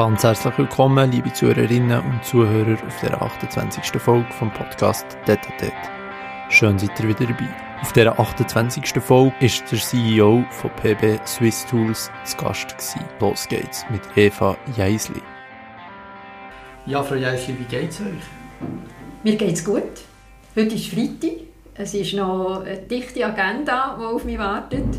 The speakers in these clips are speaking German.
Ganz herzlich willkommen, liebe Zuhörerinnen und Zuhörer, auf der 28. Folge vom Podcast Detatet. Schön seid ihr wieder dabei. Auf dieser 28. Folge ist der CEO von PB Swiss Tools zu Gast gewesen. Los geht's mit Eva Jeisli. Ja, Frau Jeisli, wie geht's euch? Mir geht's gut. Heute ist Freitag. Es ist noch eine dichte Agenda, die auf mich wartet.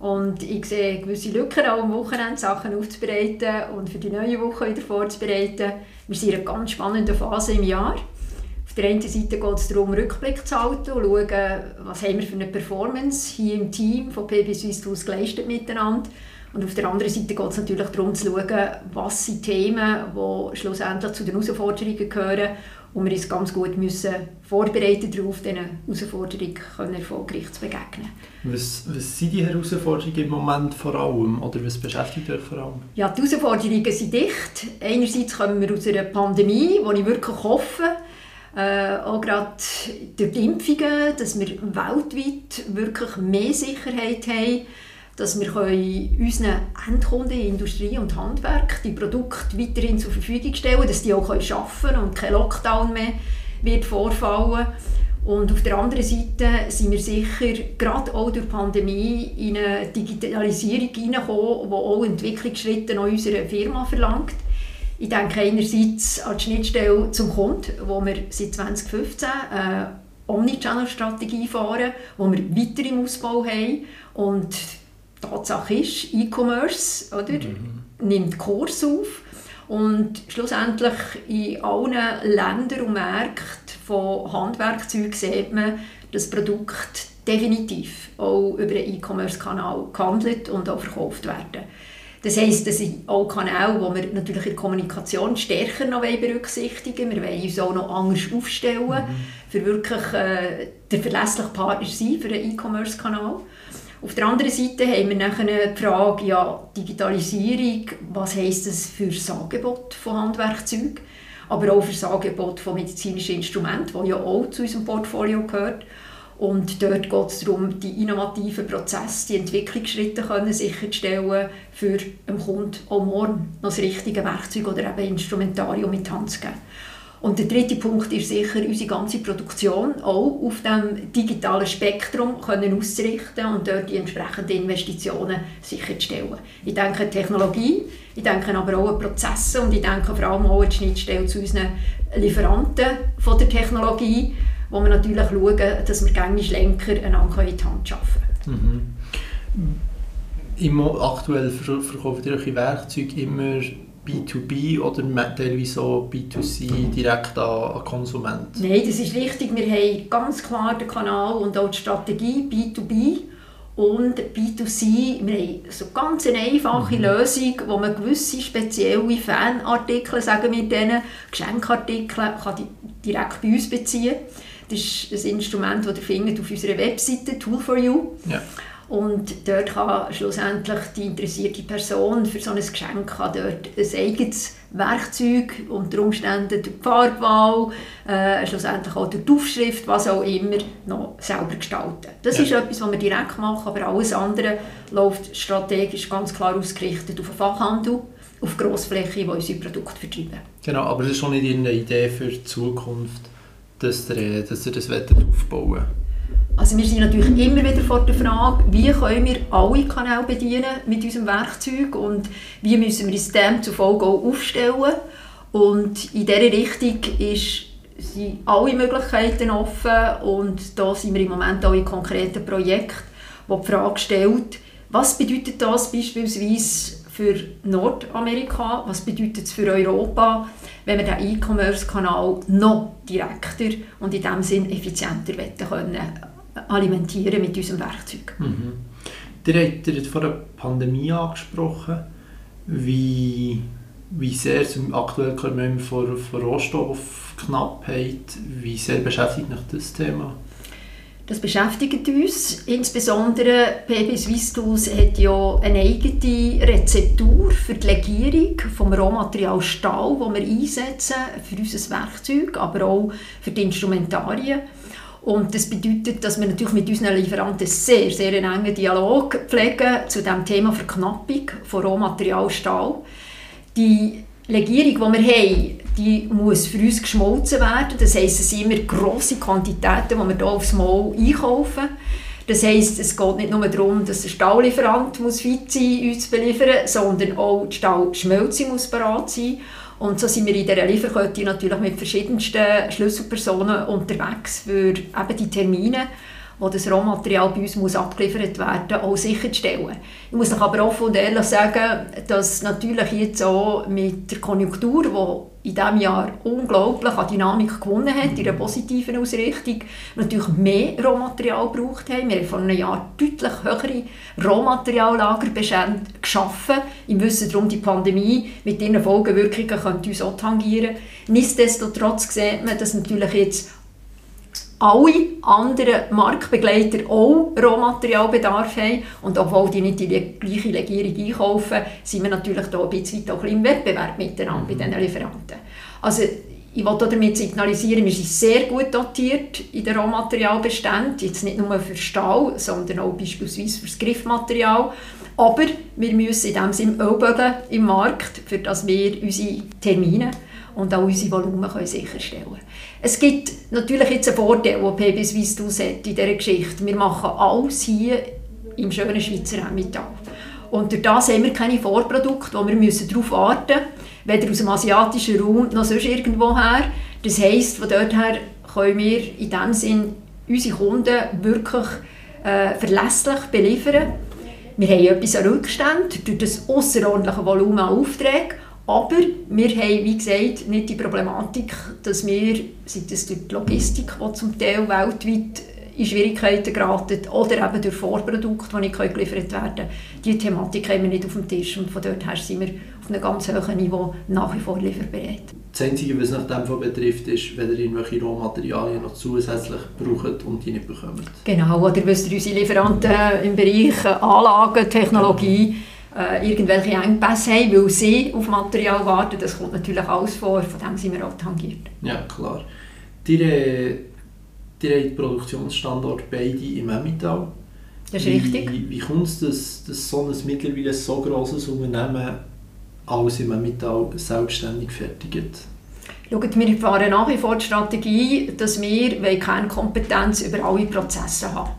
Und ich sehe gewisse Lücken auch am Wochenende, Sachen aufzubereiten und für die neue Woche wieder vorzubereiten. Wir sind in einer ganz spannenden Phase im Jahr. Auf der einen Seite geht es darum, Rückblick zu halten und schauen, was haben wir für eine Performance hier im Team von PB Swiss Tools geleistet miteinander. Und auf der anderen Seite geht es natürlich darum zu schauen, was sind Themen, die schlussendlich zu den Herausforderungen gehören und wir uns ganz gut müssen vorbereiten darauf, diesen Herausforderungen können erfolgreich zu begegnen. Was, was sind die Herausforderungen im Moment vor allem oder was beschäftigt euch vor allem? Ja, die Herausforderungen sind dicht. Einerseits kommen wir aus einer Pandemie, die ich wirklich hoffe, äh, auch gerade durch die Impfungen, dass wir weltweit wirklich mehr Sicherheit haben, dass wir unseren Endkunden in Industrie und Handwerk die Produkte weiterhin zur Verfügung stellen dass die auch arbeiten können und kein Lockdown mehr wird vorfallen und auf der anderen Seite sind wir sicher, gerade auch durch die Pandemie, in eine Digitalisierung hineingekommen, die auch Entwicklungsschritte an unserer Firma verlangt. Ich denke einerseits an die Schnittstelle zum Kunden, wo wir seit 2015 eine Omnichannel-Strategie fahren, wo wir weiter im Ausbau haben und Tatsache ist, E-Commerce mhm. nimmt Kurs auf und schlussendlich in allen Ländern und Märkten von Handwerkzeugen sieht man, dass das Produkt definitiv auch über einen E-Commerce-Kanal gehandelt und auch verkauft werden. Das heisst, das sind auch Kanäle, die wir natürlich in der Kommunikation stärker noch berücksichtigen wollen. Wir wollen uns auch noch anders aufstellen, mhm. für wirklich äh, der verlässliche Partner sein für einen E-Commerce-Kanal. Auf der anderen Seite haben wir nachher die Frage, ja, Digitalisierung, was heisst das für das Angebot von Handwerkzeugen, aber auch für das Angebot von medizinischen Instrumenten, das ja auch zu unserem Portfolio gehört. Und dort geht es darum, die innovativen Prozesse, die Entwicklungsschritte können sicherzustellen, für den Kunden auch morgen noch das richtige Werkzeug oder eben Instrumentarium mit Hand zu geben. Und der dritte Punkt ist sicher, unsere ganze Produktion auch auf dem digitalen Spektrum können auszurichten und dort die entsprechenden Investitionen sicherzustellen. Ich denke Technologie, ich denke aber auch an Prozesse und ich denke vor allem auch an die Schnittstelle zu unseren Lieferanten von der Technologie, wo wir natürlich schauen, dass wir gängig Lenker einander in die Hand arbeiten können. Mhm. aktuell verkaufen eure Werkzeuge immer B2B oder teilweise auch B2C direkt an, an Konsumenten? Nein, das ist richtig. Wir haben ganz klar den Kanal und auch die Strategie B2B und B2C. Wir haben so ganz eine einfache mhm. Lösung, wo man gewisse spezielle Fanartikel, sagen wir denen, Geschenkartikel, kann direkt bei uns beziehen. Das ist ein Instrument, das ihr findet auf unserer Webseite Tool for You. Ja. Und dort kann schlussendlich die interessierte Person für so ein Geschenk kann dort ein eigenes Werkzeug, unter Umständen die Farbwahl, äh, schlussendlich auch die Aufschrift, was auch immer, noch selber gestalten. Das ja. ist etwas, was wir direkt machen, aber alles andere läuft strategisch ganz klar ausgerichtet auf den Fachhandel, auf Grossfläche, die unsere Produkte vertreiben. Genau, aber das ist schon nicht Ihre Idee für die Zukunft, dass ihr, dass ihr das aufbauen wollt? Also wir sind natürlich immer wieder vor der Frage, wie können wir alle Kanäle bedienen mit unserem Werkzeug und wie müssen wir uns dem zufolge auch aufstellen. Und in dieser Richtung ist, sind alle Möglichkeiten offen und da sind wir im Moment auch in konkreten Projekten, wo die Frage stellt, was bedeutet das beispielsweise für Nordamerika, was bedeutet es für Europa, wenn wir den E-Commerce-Kanal noch direkter und in diesem Sinn effizienter können alimentieren mit unserem Werkzeug. Mhm. Ihr habt jetzt vor der Pandemie angesprochen, wie, wie sehr aktuell wir vor, vor Rohstoffknappheit, wie sehr beschäftigt mich das Thema? Das beschäftigt uns. Insbesondere PB Swiss Tools hat ja eine eigene Rezeptur für die Legierung vom Rohmaterial Stahl, das wir einsetzen für unser Werkzeug, aber auch für die Instrumentarien. Und das bedeutet, dass wir natürlich mit unseren Lieferanten sehr, sehr einen engen Dialog pflegen zu dem Thema Verknappung von Rohmaterial Stahl. Die Legierung, die wir haben, die muss für uns geschmolzen werden. Das heisst, es sind immer grosse Quantitäten, die wir hier aufs Mal einkaufen. Das heisst, es geht nicht nur darum, dass der Stahllieferant muss fit sein uns zu beliefern, sondern auch die Stahlschmelze muss bereit sein. Und so sind wir in dieser Lieferkette natürlich mit verschiedensten Schlüsselpersonen unterwegs für eben die Termine wo das Rohmaterial bei uns muss abgeliefert werden auch sicherzustellen. Ich muss euch aber offen und ehrlich sagen, dass natürlich jetzt auch mit der Konjunktur, die in diesem Jahr unglaublich an Dynamik gewonnen hat, in einer positiven Ausrichtung, natürlich mehr Rohmaterial gebraucht haben. Wir haben vor einem Jahr deutlich höhere Rohmateriallager geschaffen, im Wissen darum, die Pandemie mit ihren Folgewirkungen könnte uns auch tangieren. Nichtsdestotrotz sieht man, dass natürlich jetzt alle anderen Marktbegleiter auch Rohmaterialbedarf haben. Und obwohl die nicht die gleiche Legierung einkaufen, sind wir natürlich da ein bisschen auch im Wettbewerb miteinander bei diesen Lieferanten. Also ich wollte damit signalisieren, wir sind sehr gut dotiert in den Rohmaterialbeständen, jetzt nicht nur für Stahl, sondern auch beispielsweise für das Griffmaterial. Aber wir müssen in diesem Sinne Ölbögen im Markt, für das wir unsere Termine und auch unsere Volumen können sicherstellen. Es gibt natürlich jetzt einen Vorteil, den PB Swiss hat in dieser Geschichte. Wir machen alles hier im schönen Schweizer Emmental. Und durch das haben wir keine Vorprodukte, wo wir müssen darauf warten müssen, weder aus dem asiatischen Raum noch sonst irgendwo her. Das heisst, von dort her können wir in diesem Sinn unsere Kunden wirklich äh, verlässlich beliefern. Wir haben etwas an Rückstand durch das außerordentliche Volumen an Aufträgen aber wir haben, wie gesagt, nicht die Problematik, dass wir, sei es durch die Logistik, die zum Teil weltweit in Schwierigkeiten geraten, oder eben durch Vorprodukte, die nicht geliefert werden können. Diese Thematik haben wir nicht auf dem Tisch und von dort her sind wir auf einem ganz hohen Niveau nach wie vor lieferbereit. Das Einzige, was nach dem Fall betrifft, ist, wenn ihr irgendwelche Rohmaterialien noch zusätzlich braucht und die nicht bekommt. Genau, oder ihr, unsere Lieferanten im Bereich Anlagen, Technologie, äh, irgendwelche Engpässe haben, weil sie auf Material warten. Das kommt natürlich alles vor, von dem sind wir auch tangiert. Ja, klar. Die, äh, die haben Produktionsstandort beide im Emmental. Das ist wie, richtig. Wie, wie kommt es, dass, dass so ein mittlerweile so grosses Unternehmen alles im Emmental selbstständig fertigt? Schaut, wir fahren nach wie vor die Strategie, dass wir Kernkompetenz über alle Prozesse haben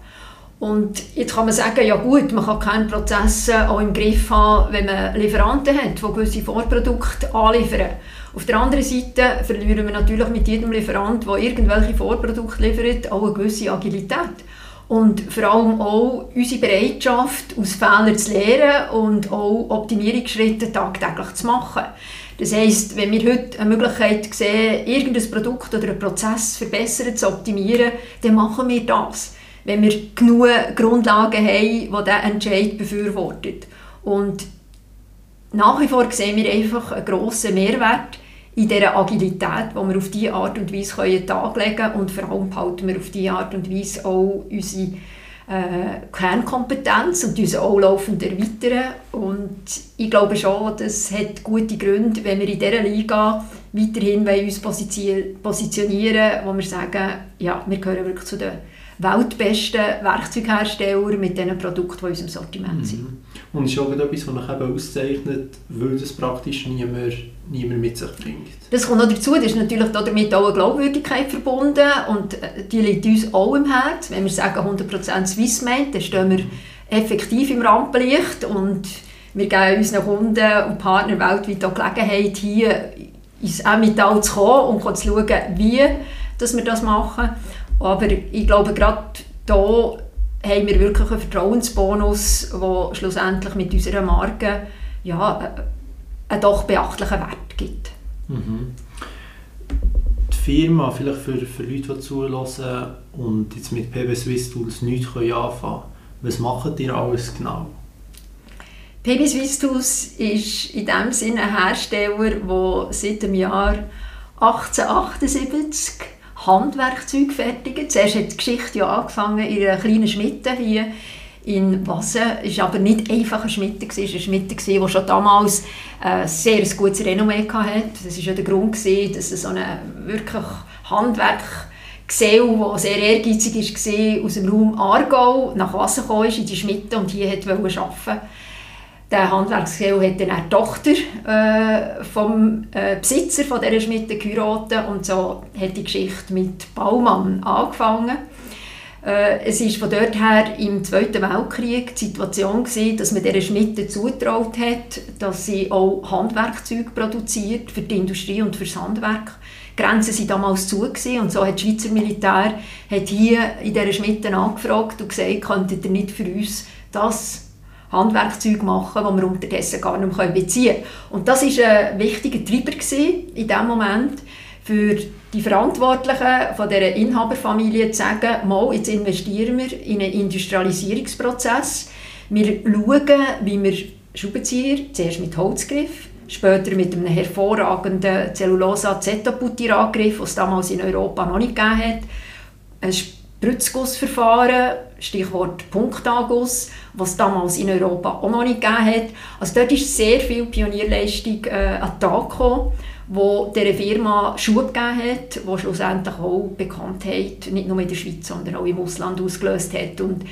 und jetzt kann man sagen, ja gut, man kann keine Prozesse auch im Griff haben, wenn man Lieferanten hat, die gewisse Vorprodukte anliefern. Auf der anderen Seite verlieren wir natürlich mit jedem Lieferant, der irgendwelche Vorprodukte liefert, auch eine gewisse Agilität. Und vor allem auch unsere Bereitschaft, aus Fehlern zu lernen und auch Optimierungsschritte tagtäglich zu machen. Das heisst, wenn wir heute eine Möglichkeit sehen, irgendein Produkt oder einen Prozess verbessern, zu optimieren, dann machen wir das wenn wir genug Grundlagen haben, die diesen Entscheid befürwortet. Und nach wie vor sehen wir einfach einen grossen Mehrwert in dieser Agilität, die wir auf diese Art und Weise können Tag legen können und vor allem behalten wir auf diese Art und Weise auch unsere äh, Kernkompetenz und uns auch laufend erweitern. Und ich glaube schon, das hat gute Gründe, wenn wir in dieser Liga weiterhin uns positionieren wo wir sagen, ja, wir gehören wirklich zu den weltbesten Werkzeughersteller mit den Produkten, die in unserem Sortiment sind. Mhm. Und es ist auch etwas, was eben auszeichnet, weil das praktisch niemand, niemand mit sich bringt. Das kommt noch dazu, das ist natürlich damit auch eine Glaubwürdigkeit verbunden und äh, die liegt uns auch im Herz. Wenn wir sagen 100% Swissmade, dann stehen wir effektiv im Rampenlicht und wir geben unseren Kunden und Partnern weltweit auch Gelegenheit, hier ins Emmental zu kommen und zu schauen, wie dass wir das machen. Aber ich glaube, gerade hier haben wir wirklich einen Vertrauensbonus, der schlussendlich mit unserer Marke ja, einen doch beachtlichen Wert gibt. Mhm. Die Firma, vielleicht für, für Leute, die zulassen und jetzt mit PB Swiss Tools nichts anfangen können, was macht ihr alles genau? PB Swiss Tools ist in dem Sinne ein Hersteller, der seit dem Jahr 1878 Handwerkzeug fertigen. Zuerst hat die Geschichte ja angefangen in einer kleinen Schmiede hier in Wassen. Es war aber nicht einfach eine Schmiede, es war eine Schmiede, die schon damals äh, sehr ein gutes Renommee hatte. Das war ja der Grund, dass es so eine wirklich Handwerk Gesell, der sehr ehrgeizig war, aus dem Raum Aargau nach Wassen kam, in die Schmiede und hier wollte. Der Handwerksgehilfe hat dann die Tochter äh, vom äh, Besitzer von dieser Schmiede geheiratet und so hat die Geschichte mit Baumann angefangen. Äh, es ist von dort her im Zweiten Weltkrieg die Situation gewesen, dass man dieser Schmiede zutraut hat, dass sie auch Handwerkzeuge produziert für die Industrie und für das Handwerk. Die Grenzen waren damals zu gewesen, und so hat das Schweizer Militär hat hier in dieser Schmiede angefragt und gesagt, könntet ihr nicht für uns das Handwerkzeug machen, das wir unterdessen gar nicht mehr beziehen können. Und das war ein wichtiger Treiber in diesem Moment für die Verantwortlichen von dieser Inhaberfamilie zu sagen, mal, jetzt investieren wir in einen Industrialisierungsprozess. Wir schauen, wie wir Schraubenzieher, zuerst mit Holzgriff, später mit einem hervorragenden Cellulosa-Zetaputierangriff, was es damals in Europa noch nicht gegeben hat, ein Spritzgussverfahren, Stichwort Punktanguss, was es damals in Europa auch noch nicht gegeben hat. Also dort ist sehr viel Pionierleistung äh, an den Tag gekommen, wo dieser Firma Schub gegeben hat, die schlussendlich auch Bekanntheit nicht nur in der Schweiz, sondern auch im Ausland ausgelöst hat. Und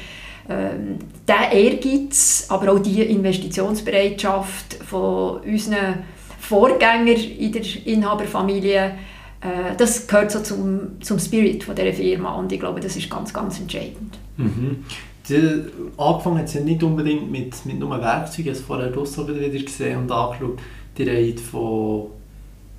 ähm, der Ehrgeiz, aber auch die Investitionsbereitschaft von unseren Vorgängern in der Inhaberfamilie äh, das gehört so zum, zum Spirit von dieser Firma und ich glaube, das ist ganz, ganz entscheidend. Mhm. Die, angefangen hat ja nicht unbedingt mit, mit nur Werkzeugen, habe vorher draussen wieder gesehen und angeschaut, die Reihe von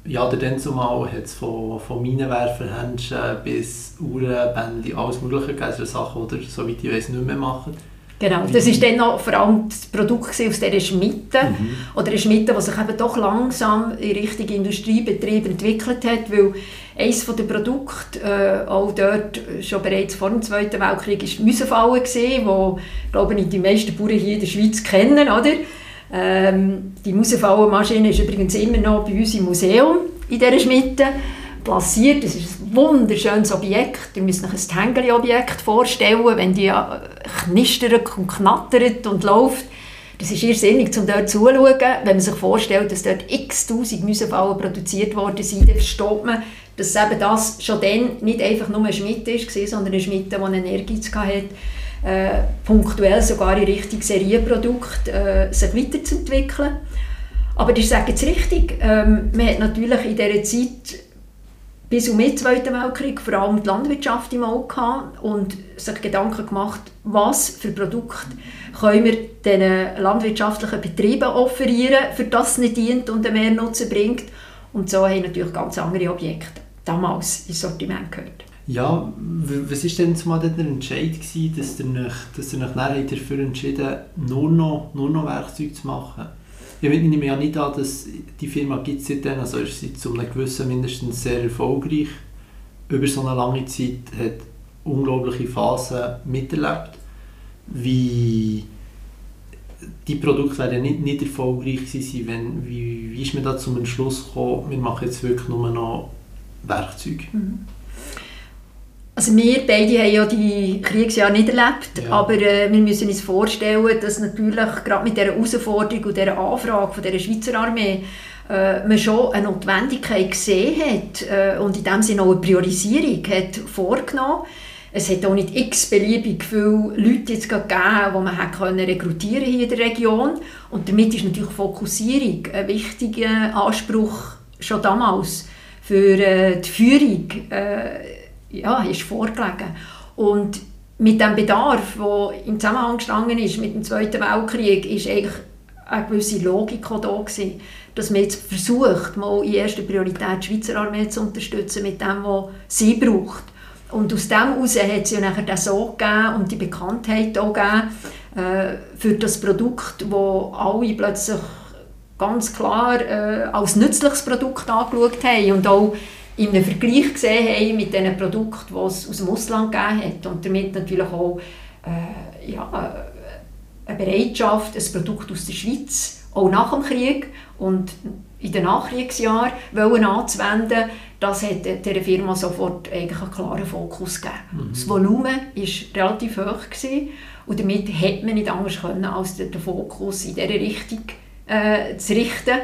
ja, der dann zumal hat es von, von Minenwerferhändchen bis Uhren, Bändchen, alles mögliche gegeben. Also Sachen, die soweit ich weiß, nicht mehr machen. Genau, das war dann noch vor allem das Produkt aus dieser Schmiede. Mhm. Oder eine Schmiede, die sich eben doch langsam in Richtung Industriebetrieb entwickelt hat, weil eines der Produkte, äh, auch dort schon bereits vor dem Zweiten Weltkrieg, war die Müsenfalle, die, glaube ich, die meisten Bauern hier in der Schweiz kennen, oder? Ähm, die Musefallenmaschine ist übrigens immer noch bei uns im Museum in dieser Schmiede platziert. Das ist ein wunderschönes Objekt. Ihr müsst euch ein Tängeli-Objekt vorstellen, wenn die äh, knistert und knattert und läuft. Das ist irrsinnig, um dort zuzuschauen. Wenn man sich vorstellt, dass dort x-tausend Müsefallen produziert worden sind, dann versteht man, dass eben das schon dann nicht einfach nur ein Schmied war, sondern ein Schmied, der einen Ehrgeiz hatte, äh, punktuell sogar in Richtung Serienprodukt äh, sich weiterzuentwickeln. Aber ich sage jetzt richtig, ähm, man hat natürlich in dieser Zeit bis zum Zweiten Weltkrieg vor allem die Landwirtschaft im Auge gehabt und sich Gedanken gemacht, was für Produkte können wir diesen landwirtschaftlichen Betrieben offerieren, für das es nicht dient und einen Mehrnutzen bringt. Und so haben natürlich ganz andere Objekte damals ins Sortiment gehört. Ja, was war denn zumal der Entscheid, gewesen, dass ihr euch, dafür entschieden nur noch, nur noch Werkzeuge zu machen? Ich nehme ja nicht an, dass die Firma gibt es seitdem, also ist sie zu einem gewissen mindestens sehr erfolgreich. Über so eine lange Zeit hat unglaubliche Phasen miterlebt. Wie die Produkte werden nicht, nicht erfolgreich sein, wenn, wie, wie ist man da zum Entschluss gekommen, wir machen jetzt wirklich nur noch Werkzeuge? Mhm. Also wir beide haben ja die Kriegsjahre nicht erlebt, ja. aber äh, wir müssen uns vorstellen, dass natürlich gerade mit dieser Herausforderung und dieser Anfrage von der Schweizer Armee äh, man schon eine Notwendigkeit gesehen hat äh, und in dem Sinne auch eine Priorisierung hat vorgenommen. Es hat auch nicht x beliebig viele Leute jetzt gegeben, die man hat können rekrutieren hier in der Region und damit ist natürlich Fokussierung ein wichtiger Anspruch schon damals für äh, die Führung äh, ja, ist vorgelegen. Und mit dem Bedarf, der im Zusammenhang gestanden ist mit dem Zweiten Weltkrieg, ist eigentlich eine gewisse Logik da gewesen, dass man jetzt versucht, mal in erster Priorität die Schweizer Armee zu unterstützen mit dem, was sie braucht. Und aus dem heraus hat es ja nachher den Sog gegeben und die Bekanntheit auch gegeben äh, für das Produkt, wo alle plötzlich ganz klar äh, als nützliches Produkt angeschaut haben und auch in einem Vergleich gesehen haben mit den Produkten, die es aus dem Ausland gegeben hat und damit natürlich auch äh, ja, eine Bereitschaft, ein Produkt aus der Schweiz auch nach dem Krieg und in den Nachkriegsjahren wollen anzuwenden, das hat der Firma sofort eigentlich einen klaren Fokus gegeben. Mhm. Das Volumen war relativ hoch gewesen, und damit hätte man nicht anders können, als den Fokus in diese Richtung äh, zu richten.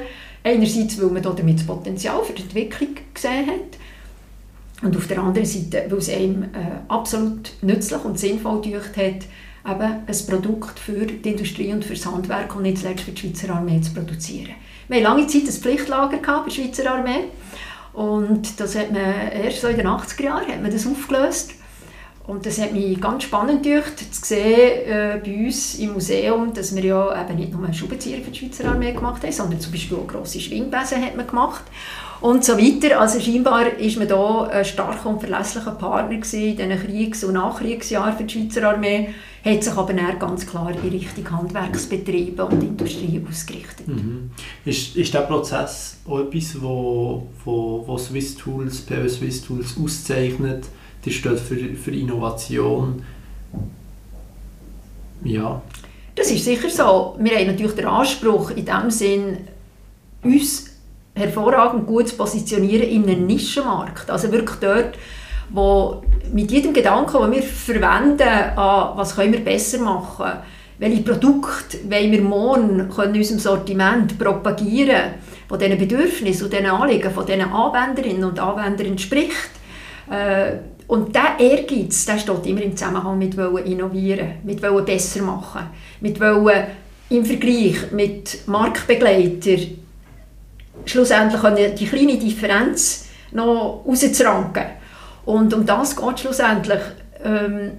Einerseits, weil man damit das Potenzial für die Entwicklung gesehen hat und auf der anderen Seite, weil es einem äh, absolut nützlich und sinnvoll gedacht hat, eben ein Produkt für die Industrie und für das Handwerk und nicht zuletzt für die Schweizer Armee zu produzieren. Wir hatten lange Zeit ein Pflichtlager bei der Schweizer Armee und das hat man erst so in den 80er Jahren hat man das aufgelöst. Und das hat mich ganz spannend gedacht, zu sehen äh, bei uns im Museum, dass wir ja eben nicht nur Schraubenzieher für die Schweizer Armee gemacht haben, sondern zum Beispiel auch grosse Schwingbesen hat man gemacht und so weiter. Also scheinbar ist man da ein starker und verlässlicher Partner in diesen Kriegs- und Nachkriegsjahren für die Schweizer Armee, hat sich aber dann ganz klar in Richtung Handwerksbetriebe und Industrie ausgerichtet. Mhm. Ist, ist der Prozess auch etwas, wo, wo, wo Swiss Tools, PW Swiss Tools auszeichnet? Die steht für, für Innovation. Ja. Das ist sicher so. Wir haben natürlich den Anspruch, in dem Sinn, uns hervorragend gut zu positionieren in einem Nischenmarkt. Also wirklich dort, wo mit jedem Gedanken, den wir verwenden, an was können wir besser machen, welche Produkte wollen wir morgen können in unserem Sortiment propagieren, von diesen Bedürfnissen und diesen Anliegen von diesen Anwenderinnen und Anwendern entspricht. Äh, und dieser Ehrgeiz, der steht immer im Zusammenhang mit wollen innovieren, mit wollen besser machen, mit wollen im Vergleich mit Marktbegleitern schlussendlich die kleine Differenz noch rauszuranken. Und um das geht schlussendlich. Ähm,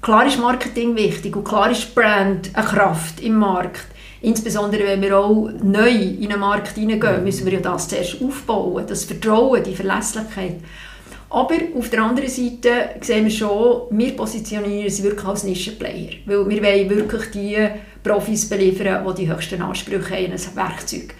klar ist Marketing wichtig und klar ist Brand eine Kraft im Markt. Insbesondere wenn wir auch neu in einen Markt hineingehen, müssen wir ja das zuerst aufbauen, das Vertrauen, die Verlässlichkeit. Aber auf der anderen Seite sehen wir schon, wir positionieren uns wirklich als Nischenplayer, weil wir wollen wirklich die Profis beliefern, die die höchsten Ansprüche haben ein Werkzeug.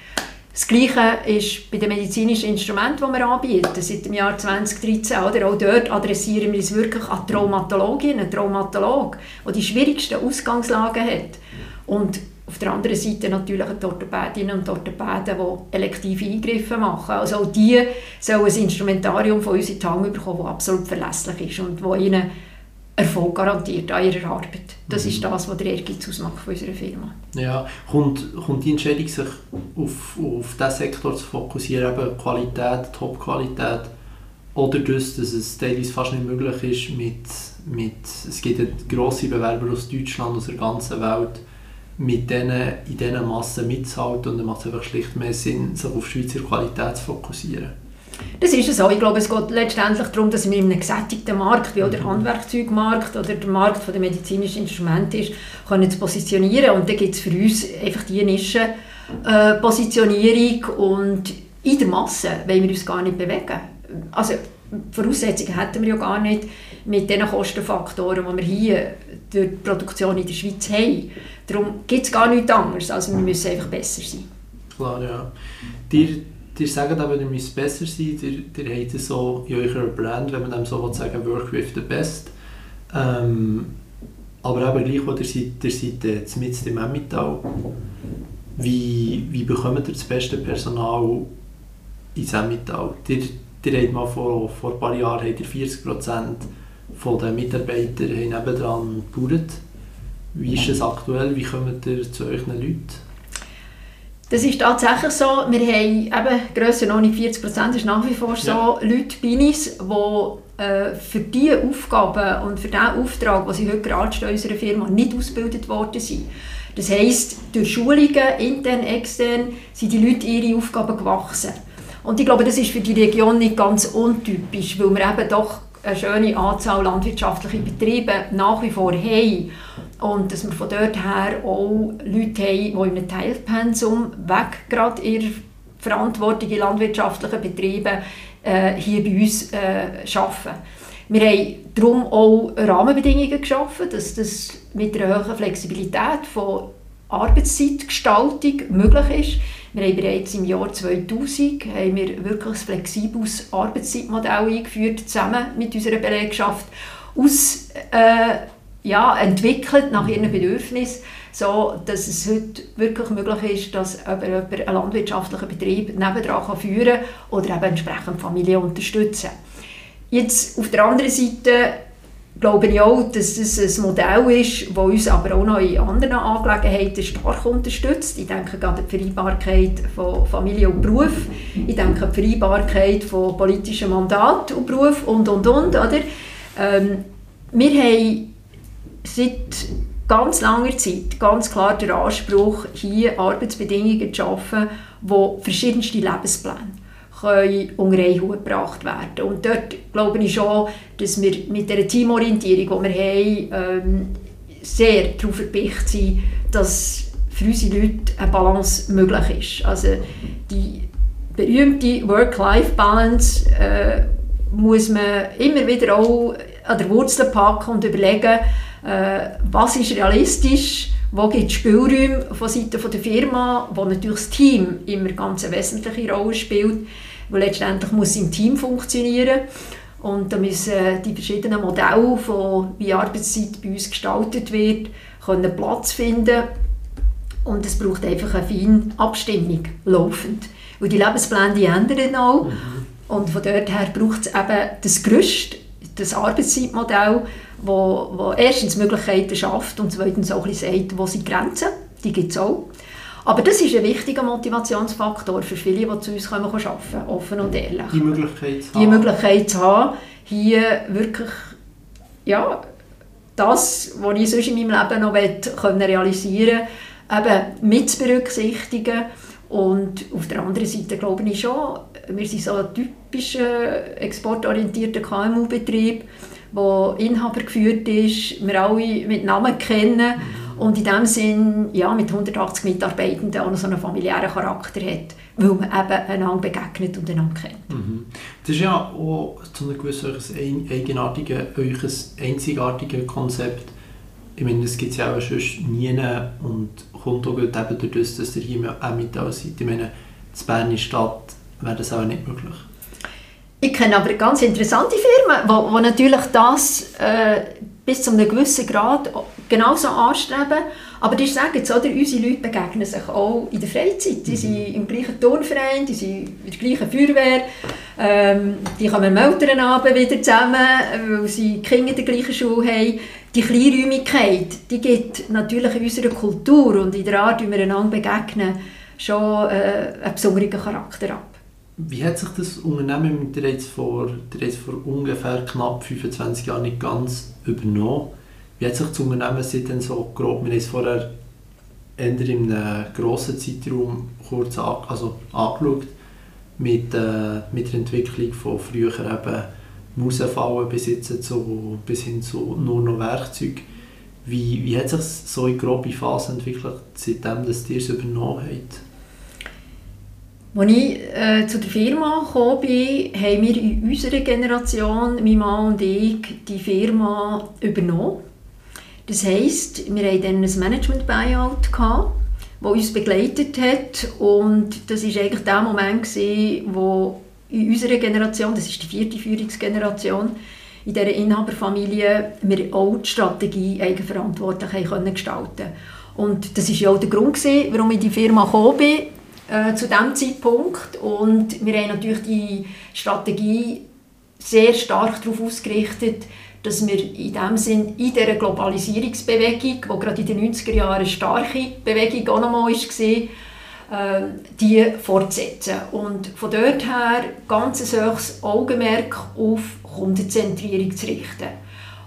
Das Gleiche ist bei den medizinischen Instrumenten, die wir anbieten, seit dem Jahr 2013. Oder? Auch dort adressieren wir uns wirklich an Traumatologinnen, einen Traumatolog, der die schwierigsten Ausgangslagen hat. Und auf der anderen Seite natürlich die Orthopädinnen und Orthopäden, die elektive Eingriffe machen. Also auch die sollen ein Instrumentarium von uns in die Hand bekommen, das absolut verlässlich ist und wo ihnen Erfolg garantiert an ihrer Arbeit. Das mhm. ist das, was der Ehrgeiz ausmacht von unserer Firma. Ja, kommt, kommt die Entscheidung, sich auf, auf diesen Sektor zu fokussieren, eben Qualität, Top-Qualität, oder das, dass es teilweise fast nicht möglich ist, mit, mit, es gibt grosse Bewerber aus Deutschland, aus der ganzen Welt, mit denen, in diesen Massen mitzuhalten und dann macht es einfach schlicht mehr Sinn, sich auf Schweizer Qualität zu fokussieren. Das ist es auch. Ich glaube, es geht letztendlich darum, dass wir in einem gesättigten Markt, wie auch der mhm. Handwerkzeugmarkt oder der Markt der medizinischen Instrumente ist, können zu positionieren. Und da gibt es für uns einfach die Nischenpositionierung äh, und in der Masse wollen wir uns gar nicht bewegen. Also Voraussetzungen hätten wir ja gar nicht mit den Kostenfaktoren, die wir hier durch die Produktion in der Schweiz haben. Darum gibt es gar nichts anderes, also wir müssen einfach besser sein. Klar, ja. Die die sagen aber, ihr müsst besser sein, ihr, ihr habt so in eurer Brand, wenn man dem so sagen Work with the best. Ähm, aber eben gleich, wo ihr seid, ihr seid jetzt mit im Emmental. Wie, wie bekommt ihr das beste Personal ins Emmental? Ihr, ihr habt mal vor, vor ein paar Jahren habt ihr 40% der Mitarbeiter haben nebendran gebaut. Wie ist es aktuell? Wie kommt ihr zu euren Leuten? Das ist tatsächlich so. Wir haben eben nicht 40 Prozent, ist nach wie vor so, ja. Leute bei uns, die äh, für diese Aufgaben und für diesen Auftrag, den sie heute gerade in unserer Firma, nicht ausgebildet worden sind. Das heisst, durch Schulungen, intern, extern, sind die Leute ihre Aufgaben gewachsen. Und ich glaube, das ist für die Region nicht ganz untypisch, weil wir eben doch eine schöne Anzahl landwirtschaftlicher Betriebe nach wie vor haben. Und dass wir von dort her auch Leute haben, die in einem Teilpensum weg gerade ihrer Verantwortung landwirtschaftlichen Betrieben äh, hier bei uns äh, arbeiten. Wir haben darum auch Rahmenbedingungen geschaffen, dass das mit einer hohen Flexibilität von Arbeitszeitgestaltung möglich ist. Wir haben bereits im Jahr 2000 haben wir wirklich ein flexibles Arbeitszeitmodell eingeführt, zusammen mit unserer Belegschaft, aus äh, ja, entwickelt nach ihren Bedürfnissen, so dass es heute wirklich möglich ist, dass jemand einen landwirtschaftlichen Betrieb nebendran führen kann oder eben entsprechend Familie unterstützen. Jetzt auf der anderen Seite glaube ich auch, dass das ein Modell ist, das uns aber auch noch in anderen Angelegenheiten stark unterstützt. Ich denke gerade an die Vereinbarkeit von Familie und Beruf, ich denke an die Vereinbarkeit von politischem Mandat und Beruf und, und, und. Oder? Ähm, wir haben seit ganz langer Zeit ganz klar der Anspruch, hier Arbeitsbedingungen zu schaffen, wo verschiedenste Lebenspläne können unter einen Hut gebracht werden. Und dort glaube ich schon, dass wir mit der Teamorientierung, die wir haben, ähm, sehr darauf verpicht sind, dass für unsere Leute eine Balance möglich ist. Also die berühmte Work-Life-Balance äh, muss man immer wieder auch an der Wurzel packen und überlegen, äh, was ist realistisch, wo gibt es Spielräume von Seiten der Firma, wo natürlich das Team immer ganz eine wesentliche Rolle spielt, weil letztendlich muss es im Team funktionieren und da müssen die verschiedenen Modelle, von wie Arbeitszeit bei uns gestaltet wird, können Platz finden und es braucht einfach eine feine Abstimmung, laufend. Weil die Lebenspläne die ändern auch. Mhm. Und von dort her braucht es eben das Gerüst, das Arbeitszeitmodell, wo, wo erstens Möglichkeiten schafft und zweitens auch ein bisschen sagt, wo sind die Grenzen, die gibt es auch. Aber das ist ein wichtiger Motivationsfaktor für viele, die zu uns arbeiten können, offen und ehrlich. Die Möglichkeit zu haben. Die Möglichkeit zu haben, hier wirklich ja, das, was ich sonst in meinem Leben noch realisieren will, eben mit zu berücksichtigen. Und auf der anderen Seite glaube ich schon, wir sind so ein typischer exportorientierter KMU-Betrieb, der Inhaber geführt ist, wir alle mit Namen kennen und in dem Sinn ja, mit 180 Mitarbeitenden auch noch so einen familiären Charakter hat, weil man eben einander begegnet und einander kennt. Mhm. Das ist ja auch zu einem gewissen eigenartigen, euch einzigartiges Konzept. Ich meine, das gibt es ja auch sonst nie und kommt auch eben dadurch, dass ihr hier auch mit da seid. Ich meine, in Bern Stadt wäre das auch nicht möglich. Ich kenne aber ganz interessante Firmen, wo, wo natürlich das äh, bis zu einem gewissen Grad genauso anstreben. Aber die sagen jetzt, oder, unsere Leute begegnen sich auch in der Freizeit. Die mhm. sind im gleichen Turnverein, die sind in der gleichen Feuerwehr, ähm, die kommen am Elternabend wieder zusammen, weil sie Kinder in der gleichen Schule haben. Die Kleinräumigkeit, die gibt natürlich in unserer Kultur und in der Art, wie wir einander begegnen, schon äh, einen besonderen Charakter ab. Wie hat sich das Unternehmen, der jetzt vor, der jetzt vor ungefähr knapp 25 Jahren nicht ganz übernommen, wie hat sich das Unternehmen seitdem so grob, wir haben es vorher in einem grossen Zeitraum kurz an, also angeschaut, mit, äh, mit der Entwicklung von früher eben Mausefallen bis, zu, bis hin zu nur noch Werkzeug. Wie, wie hat sich so in grobe Phase entwickelt, seitdem dass ihr es übernommen habt? Als ich äh, zu der Firma bin, haben wir in unserer Generation, mein Mann und ich, die Firma übernommen. Das heisst, wir hatten dann ein Management-Buyout, das uns begleitet hat. Und das war eigentlich der Moment, gewesen, wo in unserer Generation, das ist die vierte Führungsgeneration, in dieser Inhaberfamilie, wir auch die Strategie eigenverantwortlich gestalten Und das war ja auch der Grund, gewesen, warum ich in die Firma gekommen bin äh, zu diesem Zeitpunkt. Und wir haben natürlich die Strategie sehr stark darauf ausgerichtet, dass wir in dem Sinn in dieser Globalisierungsbewegung, die gerade in den 90er Jahren eine starke Bewegung auch nochmal war, äh, die fortsetzen. Und von dort her ganz ein hohes Augenmerk auf Kundenzentrierung zu richten.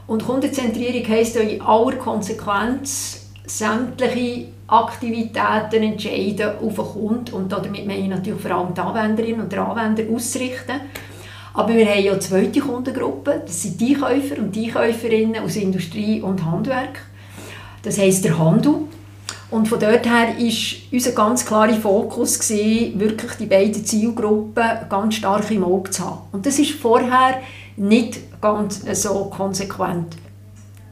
Und Kundenzentrierung heisst ja in aller Konsequenz sämtliche Aktivitäten entscheiden auf den Kunden und damit meine ich natürlich vor allem die Anwenderin und Anwender ausrichten. Aber wir haben ja eine zweite Kundengruppe, das sind die Käufer und die Käuferinnen aus Industrie und Handwerk. Das heisst der Handel. Und von dort her war unser ganz klarer Fokus, gewesen, wirklich die beiden Zielgruppen ganz stark im Auge zu haben. Und das ist vorher nicht ganz so konsequent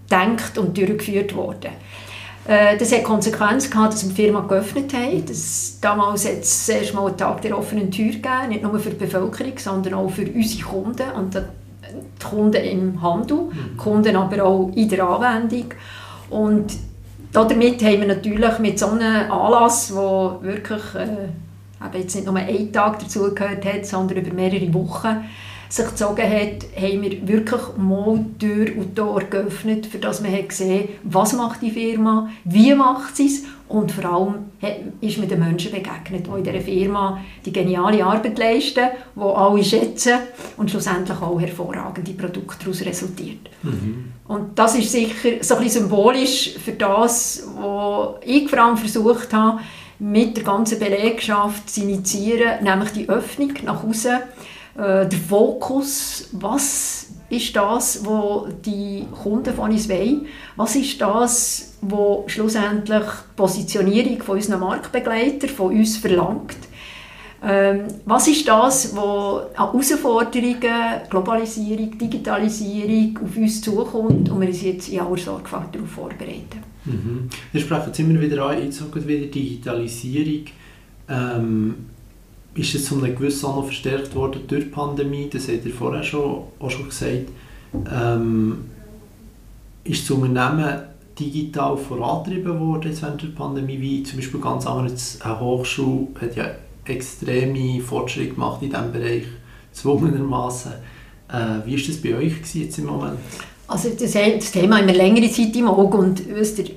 gedacht und durchgeführt worden. Äh, das hat Konsequenz gehabt, dass wir die Firma geöffnet haben. Das, damals hat es erst mal einen Tag der offenen Tür gegeben, nicht nur für die Bevölkerung, sondern auch für unsere Kunden und die Kunden im Handel, mhm. Kunden aber auch in der Anwendung. Und damit haben wir natürlich mit so einem Anlass, der wirklich äh, jetzt nicht nur einen Tag dazugehört hat, sondern über mehrere Wochen, sich gezogen hat, haben wir wirklich mal Tür und Tor geöffnet, für das man hat gesehen was macht die Firma, wie macht sie es und vor allem ist man den Menschen begegnet, die in dieser Firma die geniale Arbeit leisten, die alle schätzen und schlussendlich auch hervorragende Produkte daraus resultiert. Mhm. Und das ist sicher so ein bisschen symbolisch für das, was ich vor allem versucht habe, mit der ganzen Belegschaft zu initiieren, nämlich die Öffnung nach außen, äh, der Fokus, was ist das, was die Kunden von uns wollen? Was ist das, was schlussendlich die Positionierung von unseren Marktbegleitern von uns verlangt? Ähm, was ist das, was an Herausforderungen, Globalisierung, Digitalisierung auf uns zukommt und wir uns jetzt in aller Sorgfalt darauf vorbereiten? Mhm. Wir sprechen jetzt immer wieder an, jetzt auch wieder Digitalisierung. Ähm, ist es zu einem gewissen noch verstärkt worden durch die Pandemie, das habt ihr vorher schon, auch schon gesagt. Ähm, ist das Unternehmen digital vorangetrieben worden während der Pandemie, wie zum Beispiel ganz anders eine Hochschule hat ja extreme Fortschritte gemacht in diesem Bereich, zwungenermaßen. Äh, wie war das bei euch jetzt im Moment? Also das, das Thema haben wir längere Zeit im Auge und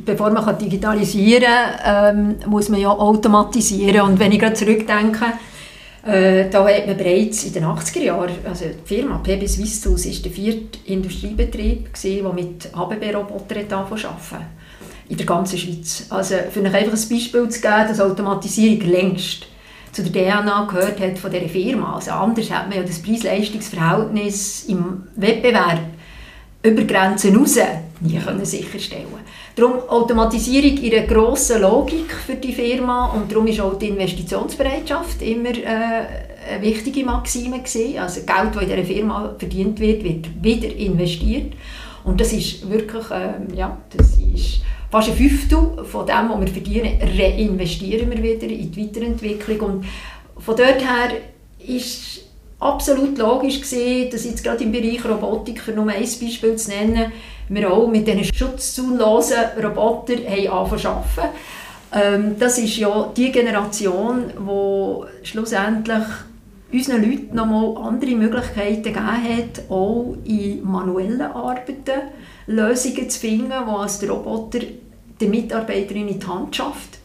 bevor man digitalisieren kann, ähm, muss man ja automatisieren und wenn ich gerade zurückdenke, äh, da hat man bereits in den 80er Jahren, also die Firma PB Swisstools war der vierte Industriebetrieb, der mit ABB-Robotern arbeiten in der ganzen Schweiz. Also für euch einfach ein Beispiel zu geben, dass Automatisierung längst zu der DNA gehört hat von dieser Firma. Also anders hat man ja das Preis-Leistungs-Verhältnis im Wettbewerb über Grenzen hinaus nie können sicherstellen Darum Automatisierung in einer grossen Logik für die Firma und darum ist auch die Investitionsbereitschaft immer äh, eine wichtige Maxime gewesen. Also Geld, das in dieser Firma verdient wird, wird wieder investiert und das ist wirklich, äh, ja, das ist fast ein Fünftel von dem, was wir verdienen, reinvestieren wir wieder in die Weiterentwicklung und von dort her ist absolut logisch gesehen, dass jetzt gerade im Bereich Robotik, für nur ein Beispiel zu nennen, wir auch mit diesen schutzzaunlosen Robotern haben zu arbeiten. Ähm, das ist ja die Generation, die schlussendlich unseren Leuten nochmal andere Möglichkeiten gegeben hat, auch in manuellen Arbeiten Lösungen zu finden, die als der Roboter der Mitarbeiterin in die Hand schafft.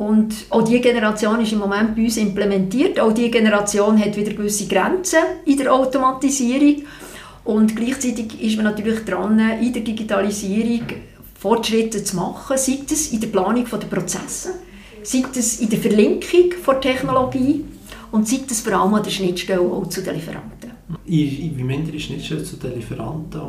Und auch diese Generation ist im Moment bei uns implementiert. Auch diese Generation hat wieder gewisse Grenzen in der Automatisierung. Und gleichzeitig ist man natürlich dran, in der Digitalisierung Fortschritte zu machen, sei es in der Planung der Prozesse, sei es in der Verlinkung der Technologie und sei es vor allem an der Schnittstelle auch zu den Lieferanten. Wie meint ihr die Schnittstelle zu den Lieferanten?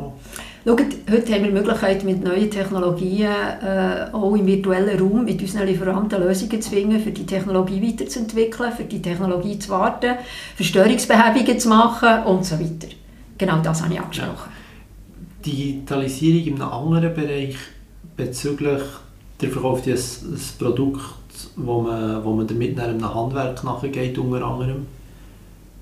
Schaut, heute haben wir die Möglichkeit, mit neuen Technologien äh, auch im virtuellen Raum mit unseren Lieferanten Lösungen zu finden, für die Technologie weiterzuentwickeln, für die Technologie zu warten, für Störungsbehebungen zu machen und so weiter. Genau das habe ich angesprochen. Ja. Digitalisierung in einem anderen Bereich bezüglich der Verkauf des Produkt, wo man, wo man damit nach einem Handwerk nachgeht, unter anderem.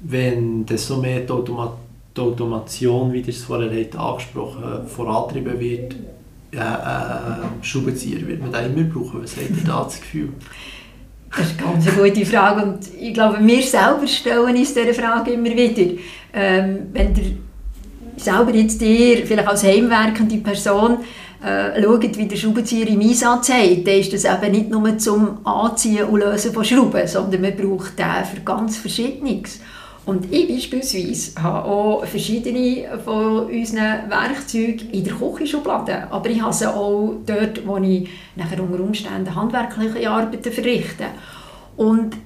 Wenn das so mehr die Automatisierung die Automation, wie ihr es vorher habt, angesprochen vorantrieben wird, äh, äh, Schraubenzieher wird man da immer brauchen. Was habt ihr da das Gefühl? Das ist eine ganz gute Frage und ich glaube, wir selber stellen uns diese Frage immer wieder. Ähm, wenn ihr selber jetzt ihr, vielleicht als heimwerkende Person, äh, schaut, wie der Schraubenzieher im Einsatz hat, dann ist das eben nicht nur zum Anziehen und Lösen von Schrauben, sondern man braucht den für ganz Verschiedenes. Und ich beispielsweise habe auch verschiedene von unseren Werkzeugen in der Küchenschublade, aber ich habe sie auch dort, wo ich nachher unter Umständen handwerkliche Arbeiten verrichte. Und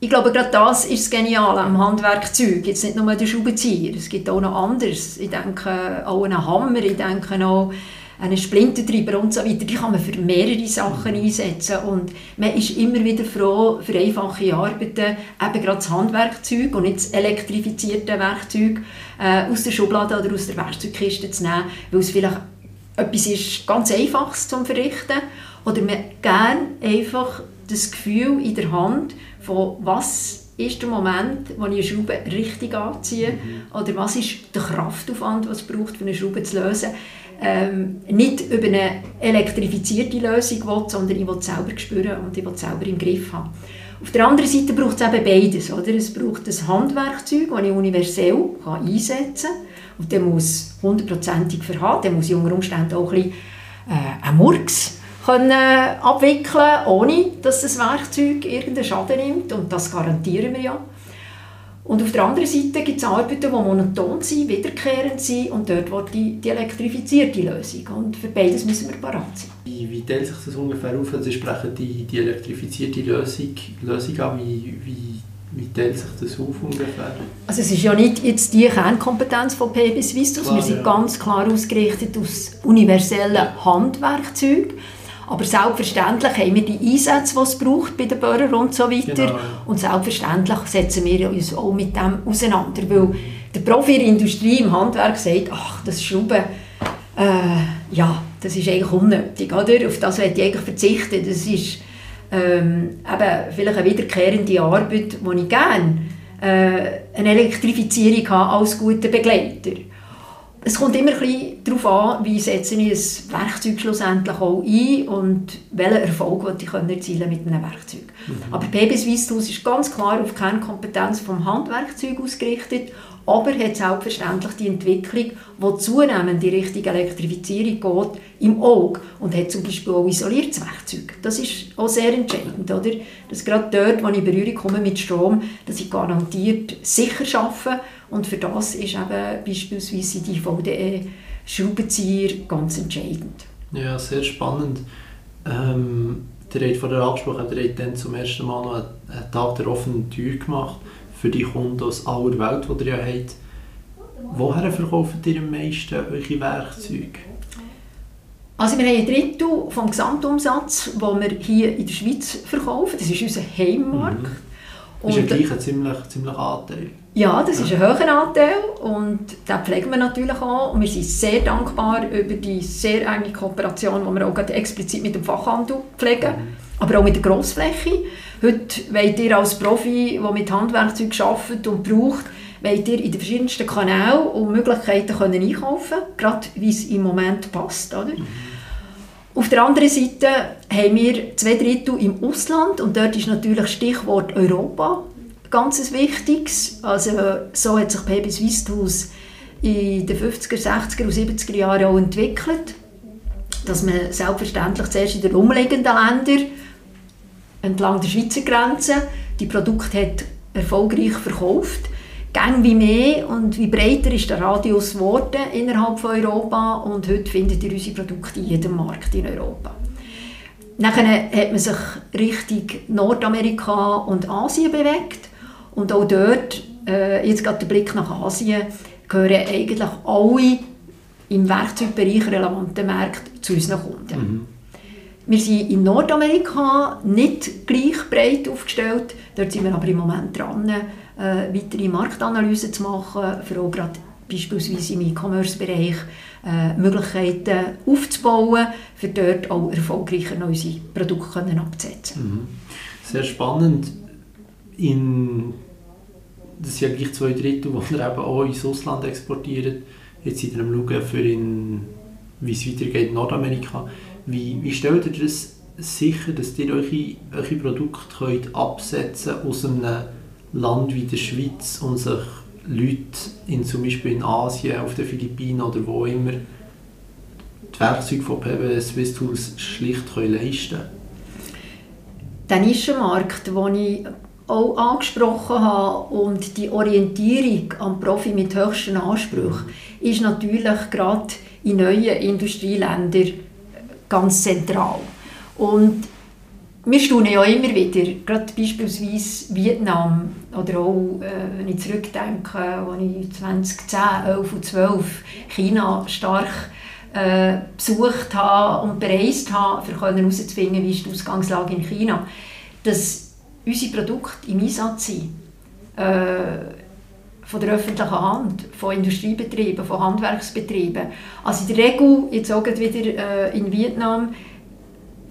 ich glaube, gerade das ist das Geniale am Handwerkzeug. Jetzt nicht nur der Schraubenzieher, es gibt auch noch anderes. Ich denke auch an einen Hammer, ich denke auch einen Splintentreiber und so weiter, die kann man für mehrere Sachen einsetzen. Und man ist immer wieder froh, für einfache Arbeiten eben gerade das Handwerkzeug und nicht das elektrifizierte Werkzeug äh, aus der Schublade oder aus der Werkzeugkiste zu nehmen, weil es vielleicht etwas ist ganz Einfaches zum Verrichten. Oder man gerne einfach das Gefühl in der Hand von was ist der Moment, wo ich eine Schraube richtig anziehe? Mhm. oder was ist der Kraftaufwand, was es braucht, um eine Schraube zu lösen ähm, nicht über eine elektrifizierte Lösung will, sondern ich will es selber spüren und ich will es selber im Griff haben. Auf der anderen Seite braucht es eben beides. Oder? Es braucht ein Handwerkzeug, das ich universell kann einsetzen kann. Und der muss hundertprozentig verhalten. Der muss unter Umständen auch ein bisschen äh, einen Murks können abwickeln ohne dass das Werkzeug irgendeinen Schaden nimmt. Und das garantieren wir ja. Und auf der anderen Seite gibt es Arbeiten, die monoton sind, wiederkehrend sind und dort wird die, die elektrifizierte Lösung. Und für beides müssen wir parat sein. Wie, wie teilt sich das ungefähr auf? Also Sie sprechen die, die elektrifizierte Lösung, Lösung an. Wie, wie, wie teilt sich das auf ungefähr? Also es ist ja nicht jetzt die Kernkompetenz von PB Swistus. Wir sind ja. ganz klar ausgerichtet auf das universelle Handwerkzeug. Aber selbstverständlich haben wir die Einsätze, die es braucht bei den Bauern und so weiter. Genau. Und selbstverständlich setzen wir uns auch mit dem auseinander. Weil der Profi in der Industrie, im Handwerk sagt, ach, das Schrauben, äh, ja, das ist eigentlich unnötig. Oder? Auf das möchte ich eigentlich verzichten. Das ist ähm, eben vielleicht eine wiederkehrende Arbeit, die ich gerne äh, eine Elektrifizierung habe als guter Begleiter es kommt immer ein darauf an, wie setze ich ein Werkzeug schlussendlich auch ein und welchen Erfolg ich erzielen mit einem Werkzeug. Mhm. Aber PB Swisshaus ist ganz klar auf die Kernkompetenz vom Handwerkzeug ausgerichtet, aber hat selbstverständlich die Entwicklung, die zunehmend in Richtung Elektrifizierung geht, im Auge und hat zum Beispiel auch isoliertes Werkzeug. Das ist auch sehr entscheidend, oder? Dass gerade dort, wo ich in Berührung komme mit Strom, dass ich garantiert sicher arbeite und für das ist eben beispielsweise die VDE Schraubenzieher ganz entscheidend. Ja, sehr spannend. Ähm, der hat vor der Absprache der hat dann zum ersten Mal noch einen Tag der offenen Tür gemacht für die Kunden aus aller Welt, die ihr ja habt. Woher verkauft ihr am meisten eure Werkzeuge? Also wir haben ein Drittel vom Gesamtumsatz, den wir hier in der Schweiz verkaufen. Das ist unser Heimmarkt. Mhm. Das ist ja gleich ein ziemlich, ziemlich Anteil. Ja, das ist ein hoher Anteil und den pflegen wir natürlich auch. Und wir sind sehr dankbar über die sehr enge Kooperation, die wir auch explizit mit dem Fachhandel pflegen, aber auch mit der Grossfläche. Heute wollt ihr als Profi, der mit Handwerkzeug arbeitet und braucht, wollt ihr in den verschiedensten Kanälen und Möglichkeiten können einkaufen gerade wie es im Moment passt. Oder? Auf der anderen Seite haben wir zwei Drittel im Ausland und dort ist natürlich Stichwort Europa ganz wichtiges. Also so hat sich PB Swisshaus in den 50er, 60er und 70er Jahren auch entwickelt, dass man selbstverständlich zuerst in den umliegenden Ländern entlang der Schweizer Grenze die Produkte hat erfolgreich verkauft. Gang wie mehr und wie breiter ist der Radius geworden innerhalb von Europa und heute findet ihr unsere Produkte in jedem Markt in Europa. Nachher hat man sich Richtung Nordamerika und Asien bewegt und auch dort, äh, jetzt gerade der Blick nach Asien, gehören eigentlich alle im Werkzeugbereich relevanten Märkte zu unseren Kunden. Mhm. Wir sind in Nordamerika nicht gleich breit aufgestellt. Dort sind wir aber im Moment dran, äh, weitere Marktanalysen zu machen, für auch gerade beispielsweise im E-Commerce-Bereich äh, Möglichkeiten aufzubauen, für dort auch erfolgreicher unsere Produkte abzusetzen. Mhm. Sehr spannend in, das sind ja gleich zwei Drittel, die ihr eben auch ins Ausland exportiert. Jetzt seid ihr am Schauen, für in, wie es weitergeht in Nordamerika. Wie, wie stellt ihr das sicher, dass ihr eure, eure Produkte könnt absetzen aus einem Land wie der Schweiz und sich Leute in, zum Beispiel in Asien, auf den Philippinen oder wo immer die Werkzeuge von PB Swiss Tools schlicht können leisten können? Der Nischenmarkt, den ich auch angesprochen habe und die Orientierung am Profi mit höchsten Ansprüchen ist natürlich gerade in neuen Industrieländern ganz zentral. Und wir staunen ja immer wieder, gerade beispielsweise Vietnam oder auch, äh, wenn ich zurückdenke, als ich 2010, 11 und 12 China stark äh, besucht habe und bereist habe, um herauszufinden, wie ist die Ausgangslage in China, dass unsere Produkte im Einsatz sind. Äh, von der öffentlichen Hand, von Industriebetrieben, von Handwerksbetrieben. Also in der Regel, jetzt auch wieder äh, in Vietnam,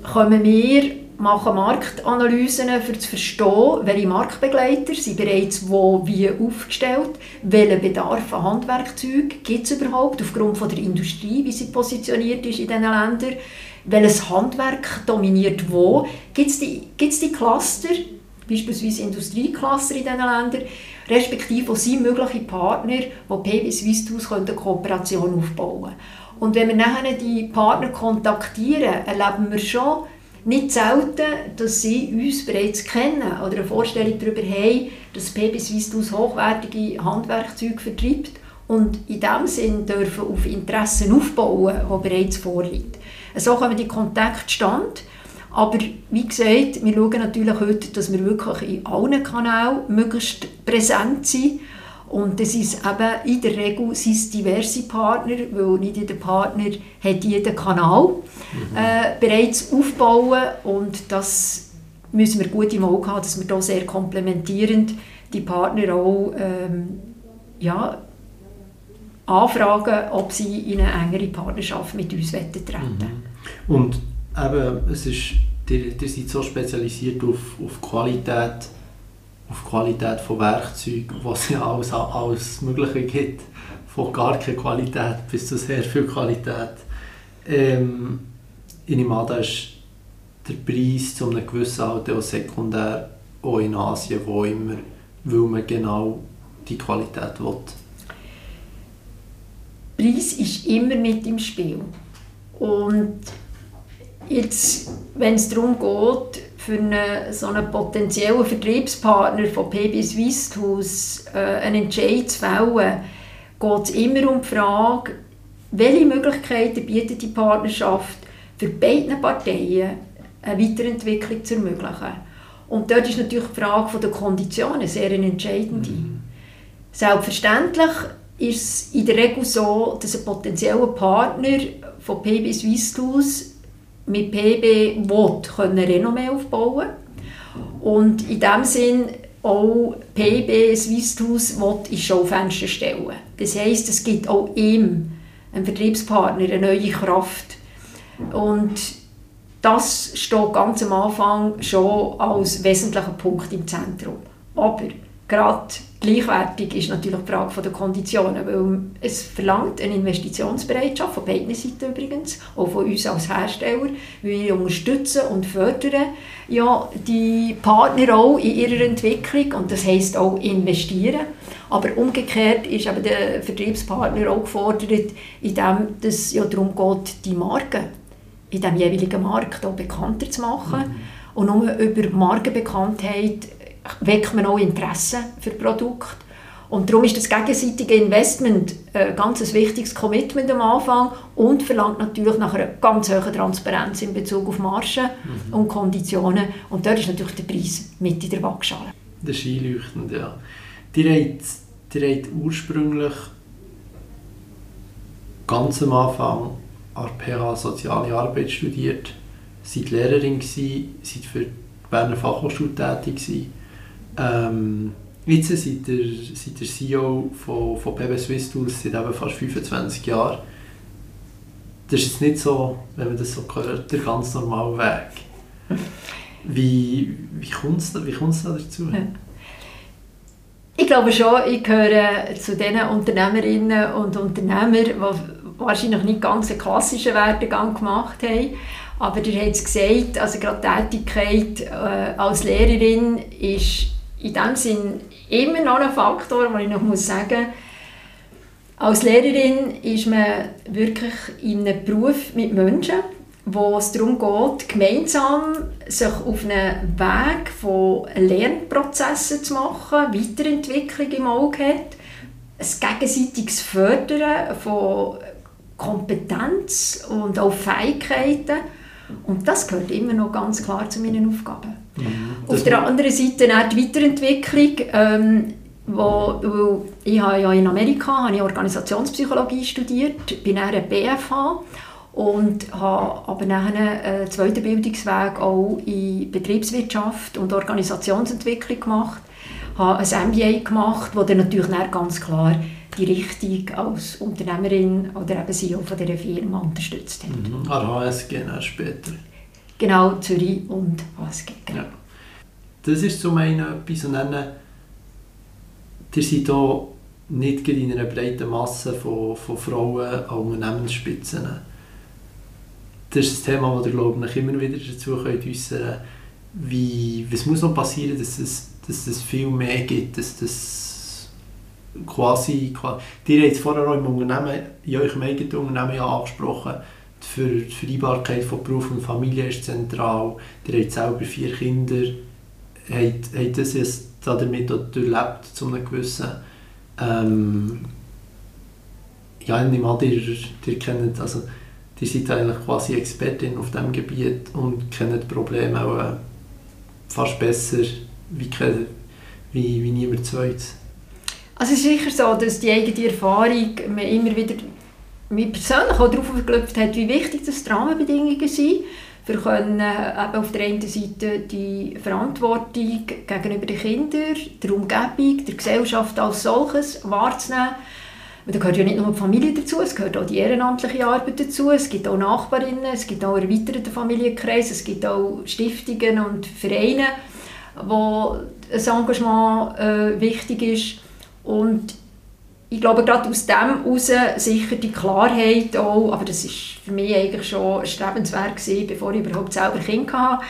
kommen wir, machen Marktanalysen, um zu verstehen, welche Marktbegleiter sind bereits wo wie aufgestellt, welchen Bedarf an Handwerkzeugen gibt es überhaupt aufgrund von der Industrie, wie sie positioniert ist in diesen Ländern, welches Handwerk dominiert wo, gibt es die, die Cluster, beispielsweise Industriecluster in diesen Ländern, respektive sind mögliche Partner, die PB Swiss eine Kooperation aufbauen können. Und wenn wir nachher die Partner kontaktieren, erleben wir schon nicht selten, dass sie uns bereits kennen oder eine Vorstellung darüber haben, dass PB Swiss hochwertige Handwerkzeuge vertreibt und in diesem Sinn dürfen auf Interessen aufbauen, die bereits vorliegen. So kommen die Kontakte stand. Aber wie gesagt, wir schauen natürlich heute, dass wir wirklich in allen Kanälen möglichst präsent sind. Und das ist eben in der Regel sind diverse Partner, weil nicht jeder Partner hat jeden Kanal mhm. äh, bereits aufbauen und das müssen wir gut im Auge haben, dass wir da sehr komplementierend die Partner auch ähm, ja, anfragen, ob sie in eine engere Partnerschaft mit uns treten. Mhm. Und eben, es ist, ihr, ihr seid so spezialisiert auf, auf Qualität, auf Qualität von Werkzeugen, was ja alles, alles Mögliche gibt, von gar keine Qualität bis zu sehr viel Qualität. Ähm, in Imada ist der Preis zu einem gewissen Alter auch sekundär, auch in Asien, wo immer, weil man genau die Qualität will. Preis ist immer mit im Spiel. Und jetzt, wenn es darum geht, für einen, so einen potenziellen Vertriebspartner von PB Swiss House äh, einen Entscheid zu fällen, geht es immer um die Frage, welche Möglichkeiten bietet die Partnerschaft für beide Parteien eine Weiterentwicklung zu ermöglichen. Und dort ist natürlich die Frage der Konditionen sehr entscheidend. Mhm. Selbstverständlich ist es in der Regel so, dass ein potenzieller Partner von PB Swiss Tools mit PB will, können Renommee aufbauen und in dem Sinn auch PB Swiss Tools will in Schaufenster stellen. Das heisst, es gibt auch ihm, einem Vertriebspartner, eine neue Kraft. Und das steht ganz am Anfang schon als wesentlicher Punkt im Zentrum. Aber gerade gleichwertig ist natürlich die Frage der Konditionen, weil es verlangt eine Investitionsbereitschaft von beiden Seiten übrigens, auch von uns als Hersteller. Wir unterstützen und fördern ja die Partner auch in ihrer Entwicklung und das heißt auch investieren. Aber umgekehrt ist eben der Vertriebspartner auch gefordert, indem es ja darum geht, die Marke in dem jeweiligen Markt auch bekannter zu machen. Mhm. Und nur über Markenbekanntheit weckt man auch Interesse für Produkte. Und darum ist das gegenseitige Investment ein ganz wichtiges Commitment am Anfang und verlangt natürlich nach einer ganz hohen Transparenz in Bezug auf Margen mhm. und Konditionen. Und dort ist natürlich der Preis mit in der Waagschale. Das ist einleuchtend, ja. Die habt, die habt ursprünglich ganz am Anfang an der PH Soziale Arbeit studiert, seid Lehrerin gewesen, seid für die Berner Fachhochschule tätig gewesen ähm, jetzt seid ihr, seid ihr CEO von, von PB Swiss Tools seit fast 25 Jahren. Das ist jetzt nicht so, wenn man das so hört, der ganz normale Weg. Wie, wie kommt es wie da dazu? Ich glaube schon, ich gehöre zu den Unternehmerinnen und Unternehmern, die wahrscheinlich nicht ganz einen klassischen Werdegang gemacht haben. Aber ihr habt es gesagt, also gerade die Tätigkeit äh, als Lehrerin ist in dem Sinn immer noch ein Faktor, den ich noch muss sagen als Lehrerin ist man wirklich in einem Beruf mit Menschen, wo es darum geht, gemeinsam sich auf einen Weg von Lernprozessen zu machen, Weiterentwicklung im Auge hat, ein gegenseitiges Fördern von Kompetenz und auch Fähigkeiten. Und das gehört immer noch ganz klar zu meinen Aufgaben. Mhm. Auf der anderen Seite auch die Weiterentwicklung. Ähm, wo, ich habe ja in Amerika habe ich Organisationspsychologie studiert, bin dann BFH und habe aber nachher einen zweiten Bildungsweg auch in Betriebswirtschaft und Organisationsentwicklung gemacht, habe ein MBA gemacht, wo dann natürlich dann ganz klar die Richtung als Unternehmerin oder eben CEO von dieser Firma unterstützt hat. Mhm. HSG später. Genau, Zürich und HSG. Genau. Ja. Das ist zum einen etwas und dann, ihr seid hier nicht in einer breiten Masse von, von Frauen an Unternehmensspitzen. Das ist ein Thema, das ihr glaube ich immer wieder dazu könnt äußern wie, was muss noch passieren, dass es, dass es viel mehr gibt, dass das quasi, quasi ihr habt es vorher auch im Unternehmen, in eurem eigenen Unternehmen ja angesprochen, die Vereinbarkeit von Beruf und Familie ist zentral, ihr habt selber vier Kinder, habt, das jetzt damit auch durchlebt, zu einem gewissen ähm, ja, ich nehme an, ihr, ihr kennt, also die seid eigentlich quasi Expertin auf diesem Gebiet und kennt Probleme auch äh, fast besser wie, wie, wie niemand zweites. Also es ist sicher so, dass die eigene Erfahrung mir immer wieder mich persönlich auch darauf verklüpft hat, wie wichtig das die Rahmenbedingungen sind, für können äh, auf der einen Seite die Verantwortung gegenüber den Kindern, der Umgebung, der Gesellschaft als solches wahrzunehmen da gehört ja nicht nur die Familie dazu, es gehört auch die ehrenamtliche Arbeit dazu, es gibt auch Nachbarinnen, es gibt auch erweiterte Familienkreise, es gibt auch Stiftungen und Vereine, wo ein Engagement äh, wichtig ist. Und ich glaube, gerade aus dem heraus sicher die Klarheit auch, aber das ist für mich eigentlich schon strebenswert gewesen, bevor ich überhaupt selber Kind hatte,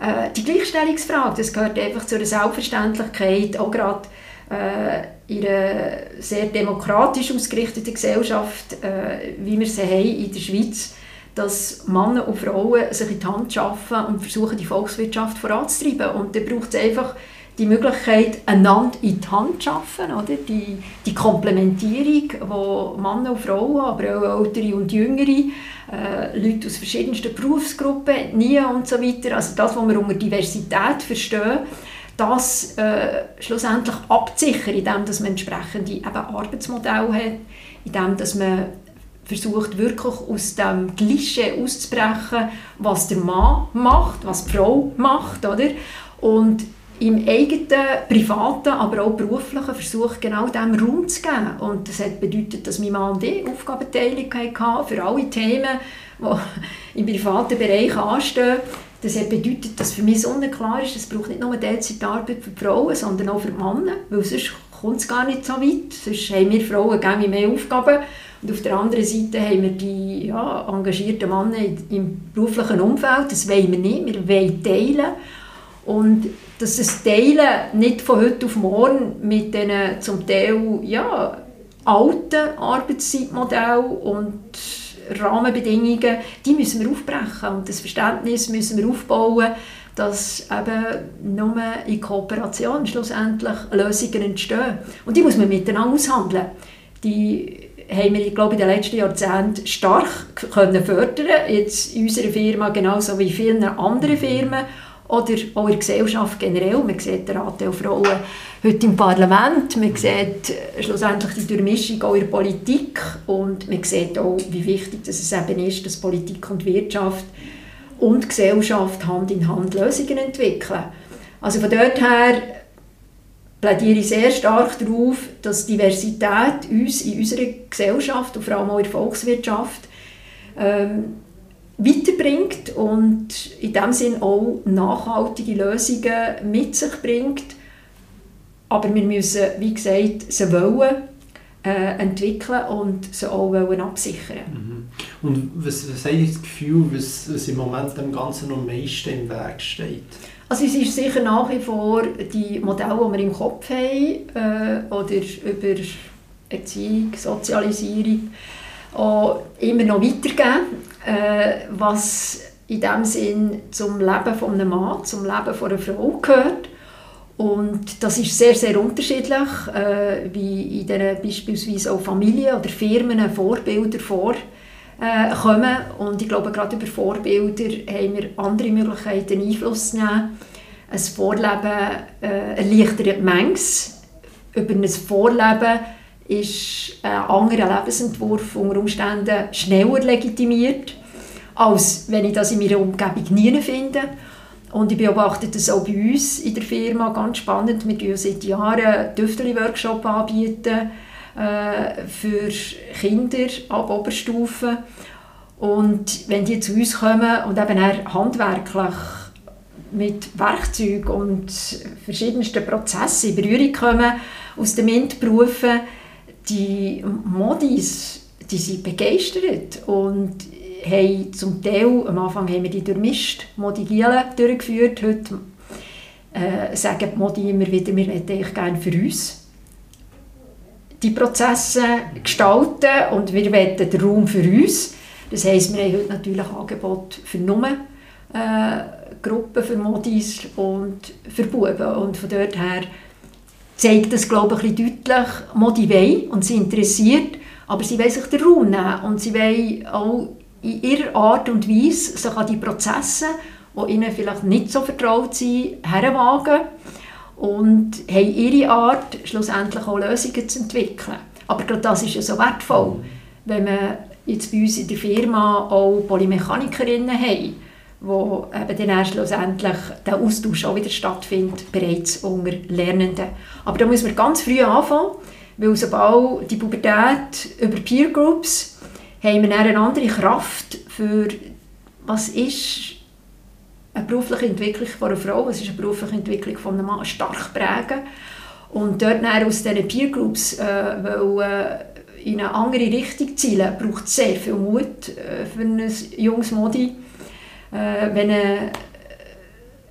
äh, die Gleichstellungsfrage, das gehört einfach zu einer Selbstverständlichkeit, auch gerade äh, in einer sehr demokratisch ausgerichteten Gesellschaft, äh, wie wir sie haben in der Schweiz, dass Männer und Frauen sich in die Hand schaffen und versuchen, die Volkswirtschaft voranzutreiben. Und dann braucht es einfach die Möglichkeit, einander in die Hand zu schaffen, oder? Die, die Komplementierung, wo Männer und Frauen, aber auch ältere und jüngere, äh, Leute aus verschiedensten Berufsgruppen, NIA und so weiter, also das, was wir unter Diversität verstehen, das äh, schlussendlich abzusichern, indem dass man entsprechende eben Arbeitsmodelle hat, indem dass man versucht wirklich aus dem Klischee auszubrechen, was der Mann macht, was die Frau macht, oder? Und im eigenen, privaten, aber auch beruflichen versucht genau dem Raum zu geben. Und das hat bedeutet, dass mein Mann und Aufgabenteilung hatten für alle Themen, die im privaten Bereich anstehen. Das hat bedeutet, dass für mich so klar ist, es braucht nicht nur Teilzeitarbeit für die Frauen, sondern auch für die Männer, weil sonst kommt es gar nicht so weit. Sonst haben wir Frauen gerne mehr Aufgaben und auf der anderen Seite haben wir die ja, engagierten Männer im beruflichen Umfeld. Das wollen wir nicht, wir wollen teilen. Und dass das Teilen nicht von heute auf morgen mit diesen zum Teil ja, alten Arbeitszeitmodellen und Rahmenbedingungen, die müssen wir aufbrechen und das Verständnis müssen wir aufbauen, dass eben nur in Kooperation schlussendlich Lösungen entstehen. Und die muss man miteinander aushandeln. Die haben wir, glaube in den letzten Jahrzehnten stark können fördern jetzt in unserer Firma genauso wie in vielen anderen Firmen oder auch in der Gesellschaft generell. Man sieht den Anteil Frauen heute im Parlament, man sieht äh, schlussendlich die Durchmischung auch in der Politik und man sieht auch, wie wichtig es eben ist, dass Politik und Wirtschaft und Gesellschaft Hand in Hand Lösungen entwickeln. Also von dort her plädiere ich sehr stark darauf, dass Diversität uns in unserer Gesellschaft und vor allem auch in der Volkswirtschaft ähm, weiterbringt und in dem Sinn auch nachhaltige Lösungen mit sich bringt. Aber wir müssen, wie gesagt, sie wollen äh, entwickeln und sie auch wollen absichern. Mhm. Und was, was ihr das Gefühl, was, was im Moment dem Ganzen am meisten im Weg steht? Also es ist sicher nach wie vor die Modelle, die wir im Kopf haben, äh, oder über Erziehung, Sozialisierung, auch immer noch weitergeben, äh, was in dem Sinn zum Leben von einem Mann, zum Leben von einer Frau gehört. Und das ist sehr, sehr unterschiedlich, äh, wie in den beispielsweise auch Familien oder Firmen Vorbilder vorkommen. Äh, und ich glaube, gerade über Vorbilder haben wir andere Möglichkeiten, Einfluss zu nehmen. Ein Vorleben äh, erleichtert manches. Über ein Vorleben ist ein anderer Lebensentwurf unter Umständen schneller legitimiert, als wenn ich das in meiner Umgebung nie finde. Und ich beobachte das auch bei uns in der Firma ganz spannend. Wir bieten seit Jahren Tüfteli-Workshop anbieten äh, für Kinder ab Oberstufe. Und wenn die zu uns kommen und eben handwerklich mit Werkzeugen und verschiedensten Prozessen in Berührung kommen aus den MINT-Berufen, die Modis, die sind begeistert und haben zum Teil, am Anfang haben wir die durchmischt, Modigielen durchgeführt, heute äh, sagen die Modi immer wieder, wir hätten eigentlich gerne für uns die Prozesse gestalten und wir wollen den Raum für uns. Das heisst, wir haben heute natürlich Angebote für nur äh, Gruppen, für Modis und für Buben. Und von dort her zeigt das, glaube ich, ein bisschen deutlich, Modi wollen und sie interessiert, aber sie wollen sich den Raum nehmen und sie wollen auch in ihrer Art und Weise sich an die Prozesse, die ihnen vielleicht nicht so vertraut sind, herwagen und haben ihre Art, schlussendlich auch Lösungen zu entwickeln. Aber gerade das ist ja so wertvoll, wenn man jetzt bei uns in der Firma auch Polymechanikerinnen haben, wo eben dann schlussendlich der Austausch auch wieder stattfindet, bereits unter Lernenden. Aber da muss man ganz früh anfangen, weil sobald die Pubertät über Peer Groups haben wir eine andere Kraft für was ist eine berufliche Entwicklung von einer Frau, was ist eine berufliche Entwicklung von einem Mann, stark prägen. Und dort aus diesen Peer Groups äh, weil, äh, in eine andere Richtung zielen, braucht sehr viel Mut äh, für ein junges Modi. Äh, wenn äh,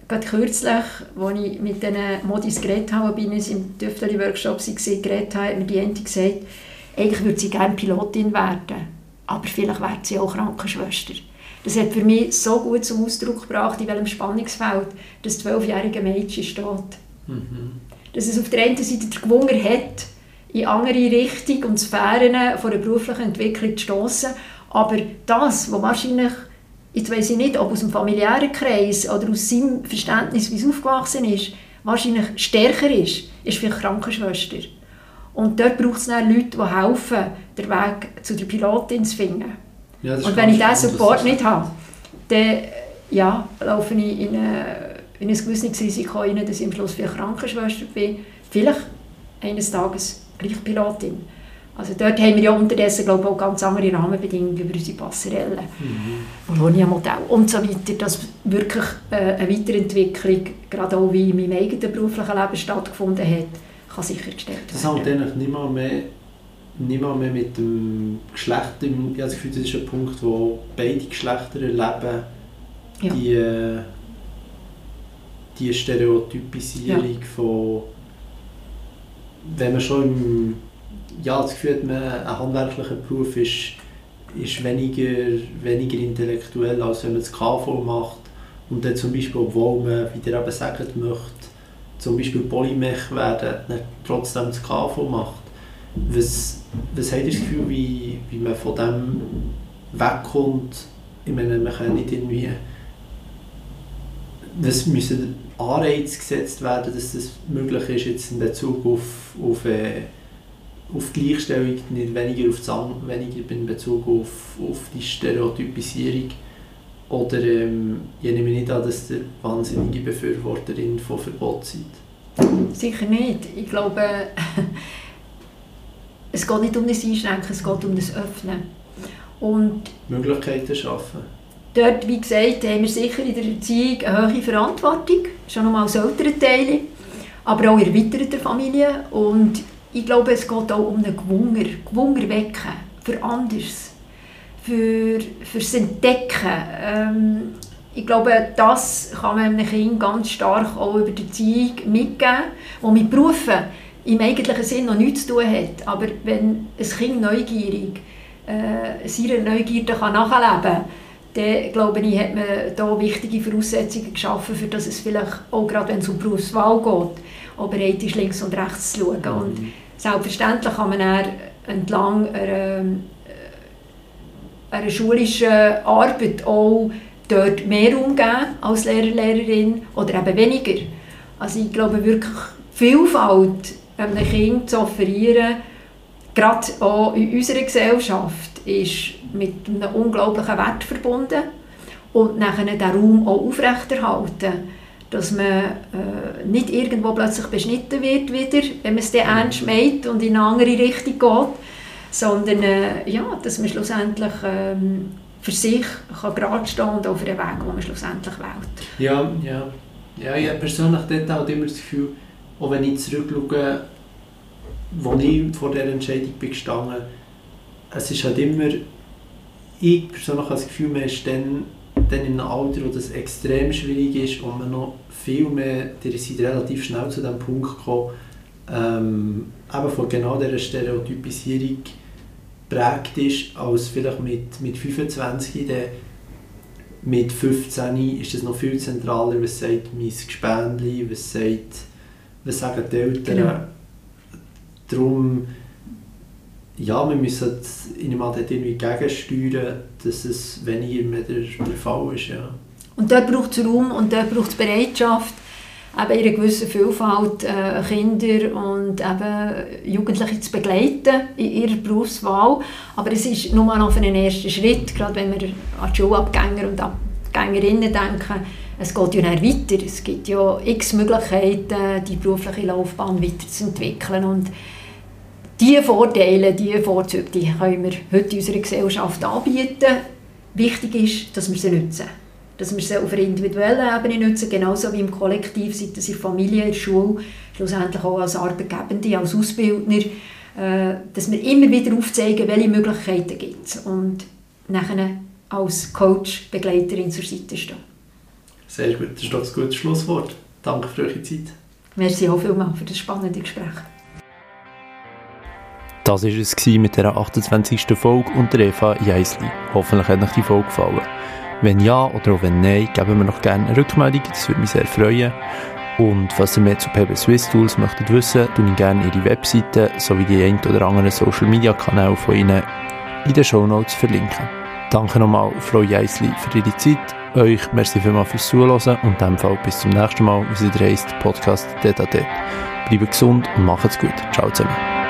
gerade kürzlich, als ich mit diesen Modis geredet habe, bin ich im Tüfteli-Workshop geredet habe, hat mir die Ente gesagt, eigentlich würde sie gerne Pilotin werden, aber vielleicht wird sie auch Krankenschwester. Das hat für mich so gut zum Ausdruck gebracht, in welchem Spannungsfeld das zwölfjährige Mädchen steht. Mhm. Dass es auf der einen Seite der Gewunger hat, in andere Richtungen und Sphären von der beruflichen Entwicklung zu stoßen, aber das, was wahrscheinlich, jetzt weiß ich nicht, ob aus dem familiären Kreis oder aus seinem Verständnis, wie es aufgewachsen ist, wahrscheinlich stärker ist, ist vielleicht Krankenschwester. Und dort braucht es dann Leute, die helfen, den Weg zu der Pilotin zu finden. Ja, und wenn ich diesen Support nicht habe, dann ja, laufe ich in, eine, in ein gewisses Risiko rein, dass ich am Schluss vielleicht Krankenschwester bin. Vielleicht eines Tages gleich Pilotin. Also dort haben wir ja unterdessen glaube ich, auch ganz andere Rahmenbedingungen über unsere Passerelle, mhm. Bologna-Modell und so weiter, dass wirklich äh, eine Weiterentwicklung, gerade auch wie in meinem eigenen beruflichen Leben stattgefunden hat, kann sichergestellt werden. Das hat eigentlich nicht mal mehr nicht mehr mit dem Geschlecht, ich habe das Gefühl, das ist ein Punkt, wo beide Geschlechter erleben, ja. die, äh, die Stereotypisierung ja. von, wenn man schon im, ja, das Gefühl hat, man, ein handwerklicher Beruf ist, ist weniger, weniger intellektuell, als wenn man das KV macht und dann zum Beispiel, obwohl man, wie ihr eben sagt, möchte, zum Beispiel Polymech werden, trotzdem das KV macht. Was, was habt das Gefühl, wie, wie man von dem wegkommt? Ich meine, man kann nicht irgendwie... Es müssen Anreize gesetzt werden, dass das möglich ist jetzt in Bezug auf, auf, auf Gleichstellung, nicht weniger, auf das, weniger in Bezug auf, auf die Stereotypisierung. Oder ähm, ich nehme nicht an, dass ihr wahnsinnige Befürworterin von Verbot seid. Sicher nicht. Ich glaube, es geht nicht um das Einschränken, es geht um das Öffnen. Und Möglichkeiten schaffen. Dort, wie gesagt, haben wir sicher in der Erziehung eine hohe Verantwortung, schon einmal als Elternteile, aber auch in erweiterter Familie. Und ich glaube, es geht auch um einen Gewunger, Gewunger wecken, für anders, für, fürs Entdecken. Ähm, ich glaube, das kann man einem Kind ganz stark auch über die Erziehung mitgeben, und mit Berufen im eigentlichen Sinn noch nichts zu tun hat. Aber wenn ein Kind neugierig äh, seiner Neugierde kann nachleben dann glaube ich, hat man da wichtige Voraussetzungen geschaffen, für dass es vielleicht, auch gerade wenn es um Berufswahl geht, auch bereit ist, links und rechts zu schauen. Mhm. Und selbstverständlich kann man entlang einer, äh, einer schulischen Arbeit auch dort mehr umgehen als Lehrer, Lehrerin oder eben weniger. Also ich glaube wirklich, Vielfalt einem Kind zu offerieren, gerade auch in unserer Gesellschaft, ist mit einem unglaublichen Wert verbunden und nachher den Raum auch aufrechterhalten, dass man äh, nicht irgendwo plötzlich beschnitten wird wieder, wenn man es dann ernst meint und in eine andere Richtung geht, sondern äh, ja, dass man schlussendlich ähm, für sich kann gerade stehen und auf den Weg, den man schlussendlich wählt. Ja, ja. Ja, ich habe persönlich dort auch immer das Gefühl, auch wenn ich zurückschaue, als ich vor dieser Entscheidung bin gestanden, es ist halt immer, ich persönlich habe das Gefühl, man ist dann, dann in einem Alter, wo das extrem schwierig ist und man noch viel mehr, ihr seid relativ schnell zu dem Punkt gekommen, ähm, eben von genau dieser Stereotypisierung prägt ist, als vielleicht mit, mit 25, dann mit 15 ist es noch viel zentraler, was sagt mein Gespendli, was, sagt, was sagen die Eltern. Genau. Darum, ja, wir müssen in einem irgendwie gegensteuern, dass es weniger mehr der, Fall ist. Ja. Und dort braucht es Raum und dort braucht es Bereitschaft, eben in einer gewissen Vielfalt äh, Kinder und eben Jugendliche zu begleiten in ihrer Berufswahl. Aber es ist nur mal auf einen ersten Schritt, gerade wenn wir an die Schulabgänger und Abgängerinnen denken. Es geht ja nicht weiter. Es gibt ja x Möglichkeiten, die berufliche Laufbahn weiterzuentwickeln. Und diese Vorteile, diese Vorzüge, die können wir heute unserer Gesellschaft anbieten. Wichtig ist, dass wir sie nutzen dass wir sie auf einer individuellen Ebene nutzen, genauso wie im Kollektiv, sei das in der Familie, in der Schule, schlussendlich auch als Arbeitgebende, als Ausbildner, äh, dass wir immer wieder aufzeigen, welche Möglichkeiten gibt es und nachher als Coach, Begleiterin zur Seite stehen. Sehr gut, das ist doch ein gutes Schlusswort. Danke für eure Zeit. Merci auch vielmals für das spannende Gespräch. Das war es mit der 28. Folge unter Eva Jeisli. Hoffentlich hat euch die Folge gefallen. Wenn ja oder auch wenn nein, geben wir noch gerne eine Rückmeldung, das würde mich sehr freuen. Und falls ihr mehr zu PB Swiss Tools möchtet wissen, tue ich gerne ihre Webseite sowie die ein oder anderen Social Media Kanäle von ihnen in den Show Notes verlinken. Danke nochmal Frau Jeisli für Ihre Zeit, euch merci vielmals fürs Zuhören und in dem Fall bis zum nächsten Mal, wie es heisst, Podcast Detatet. Bleibt gesund und macht's gut. Ciao zusammen.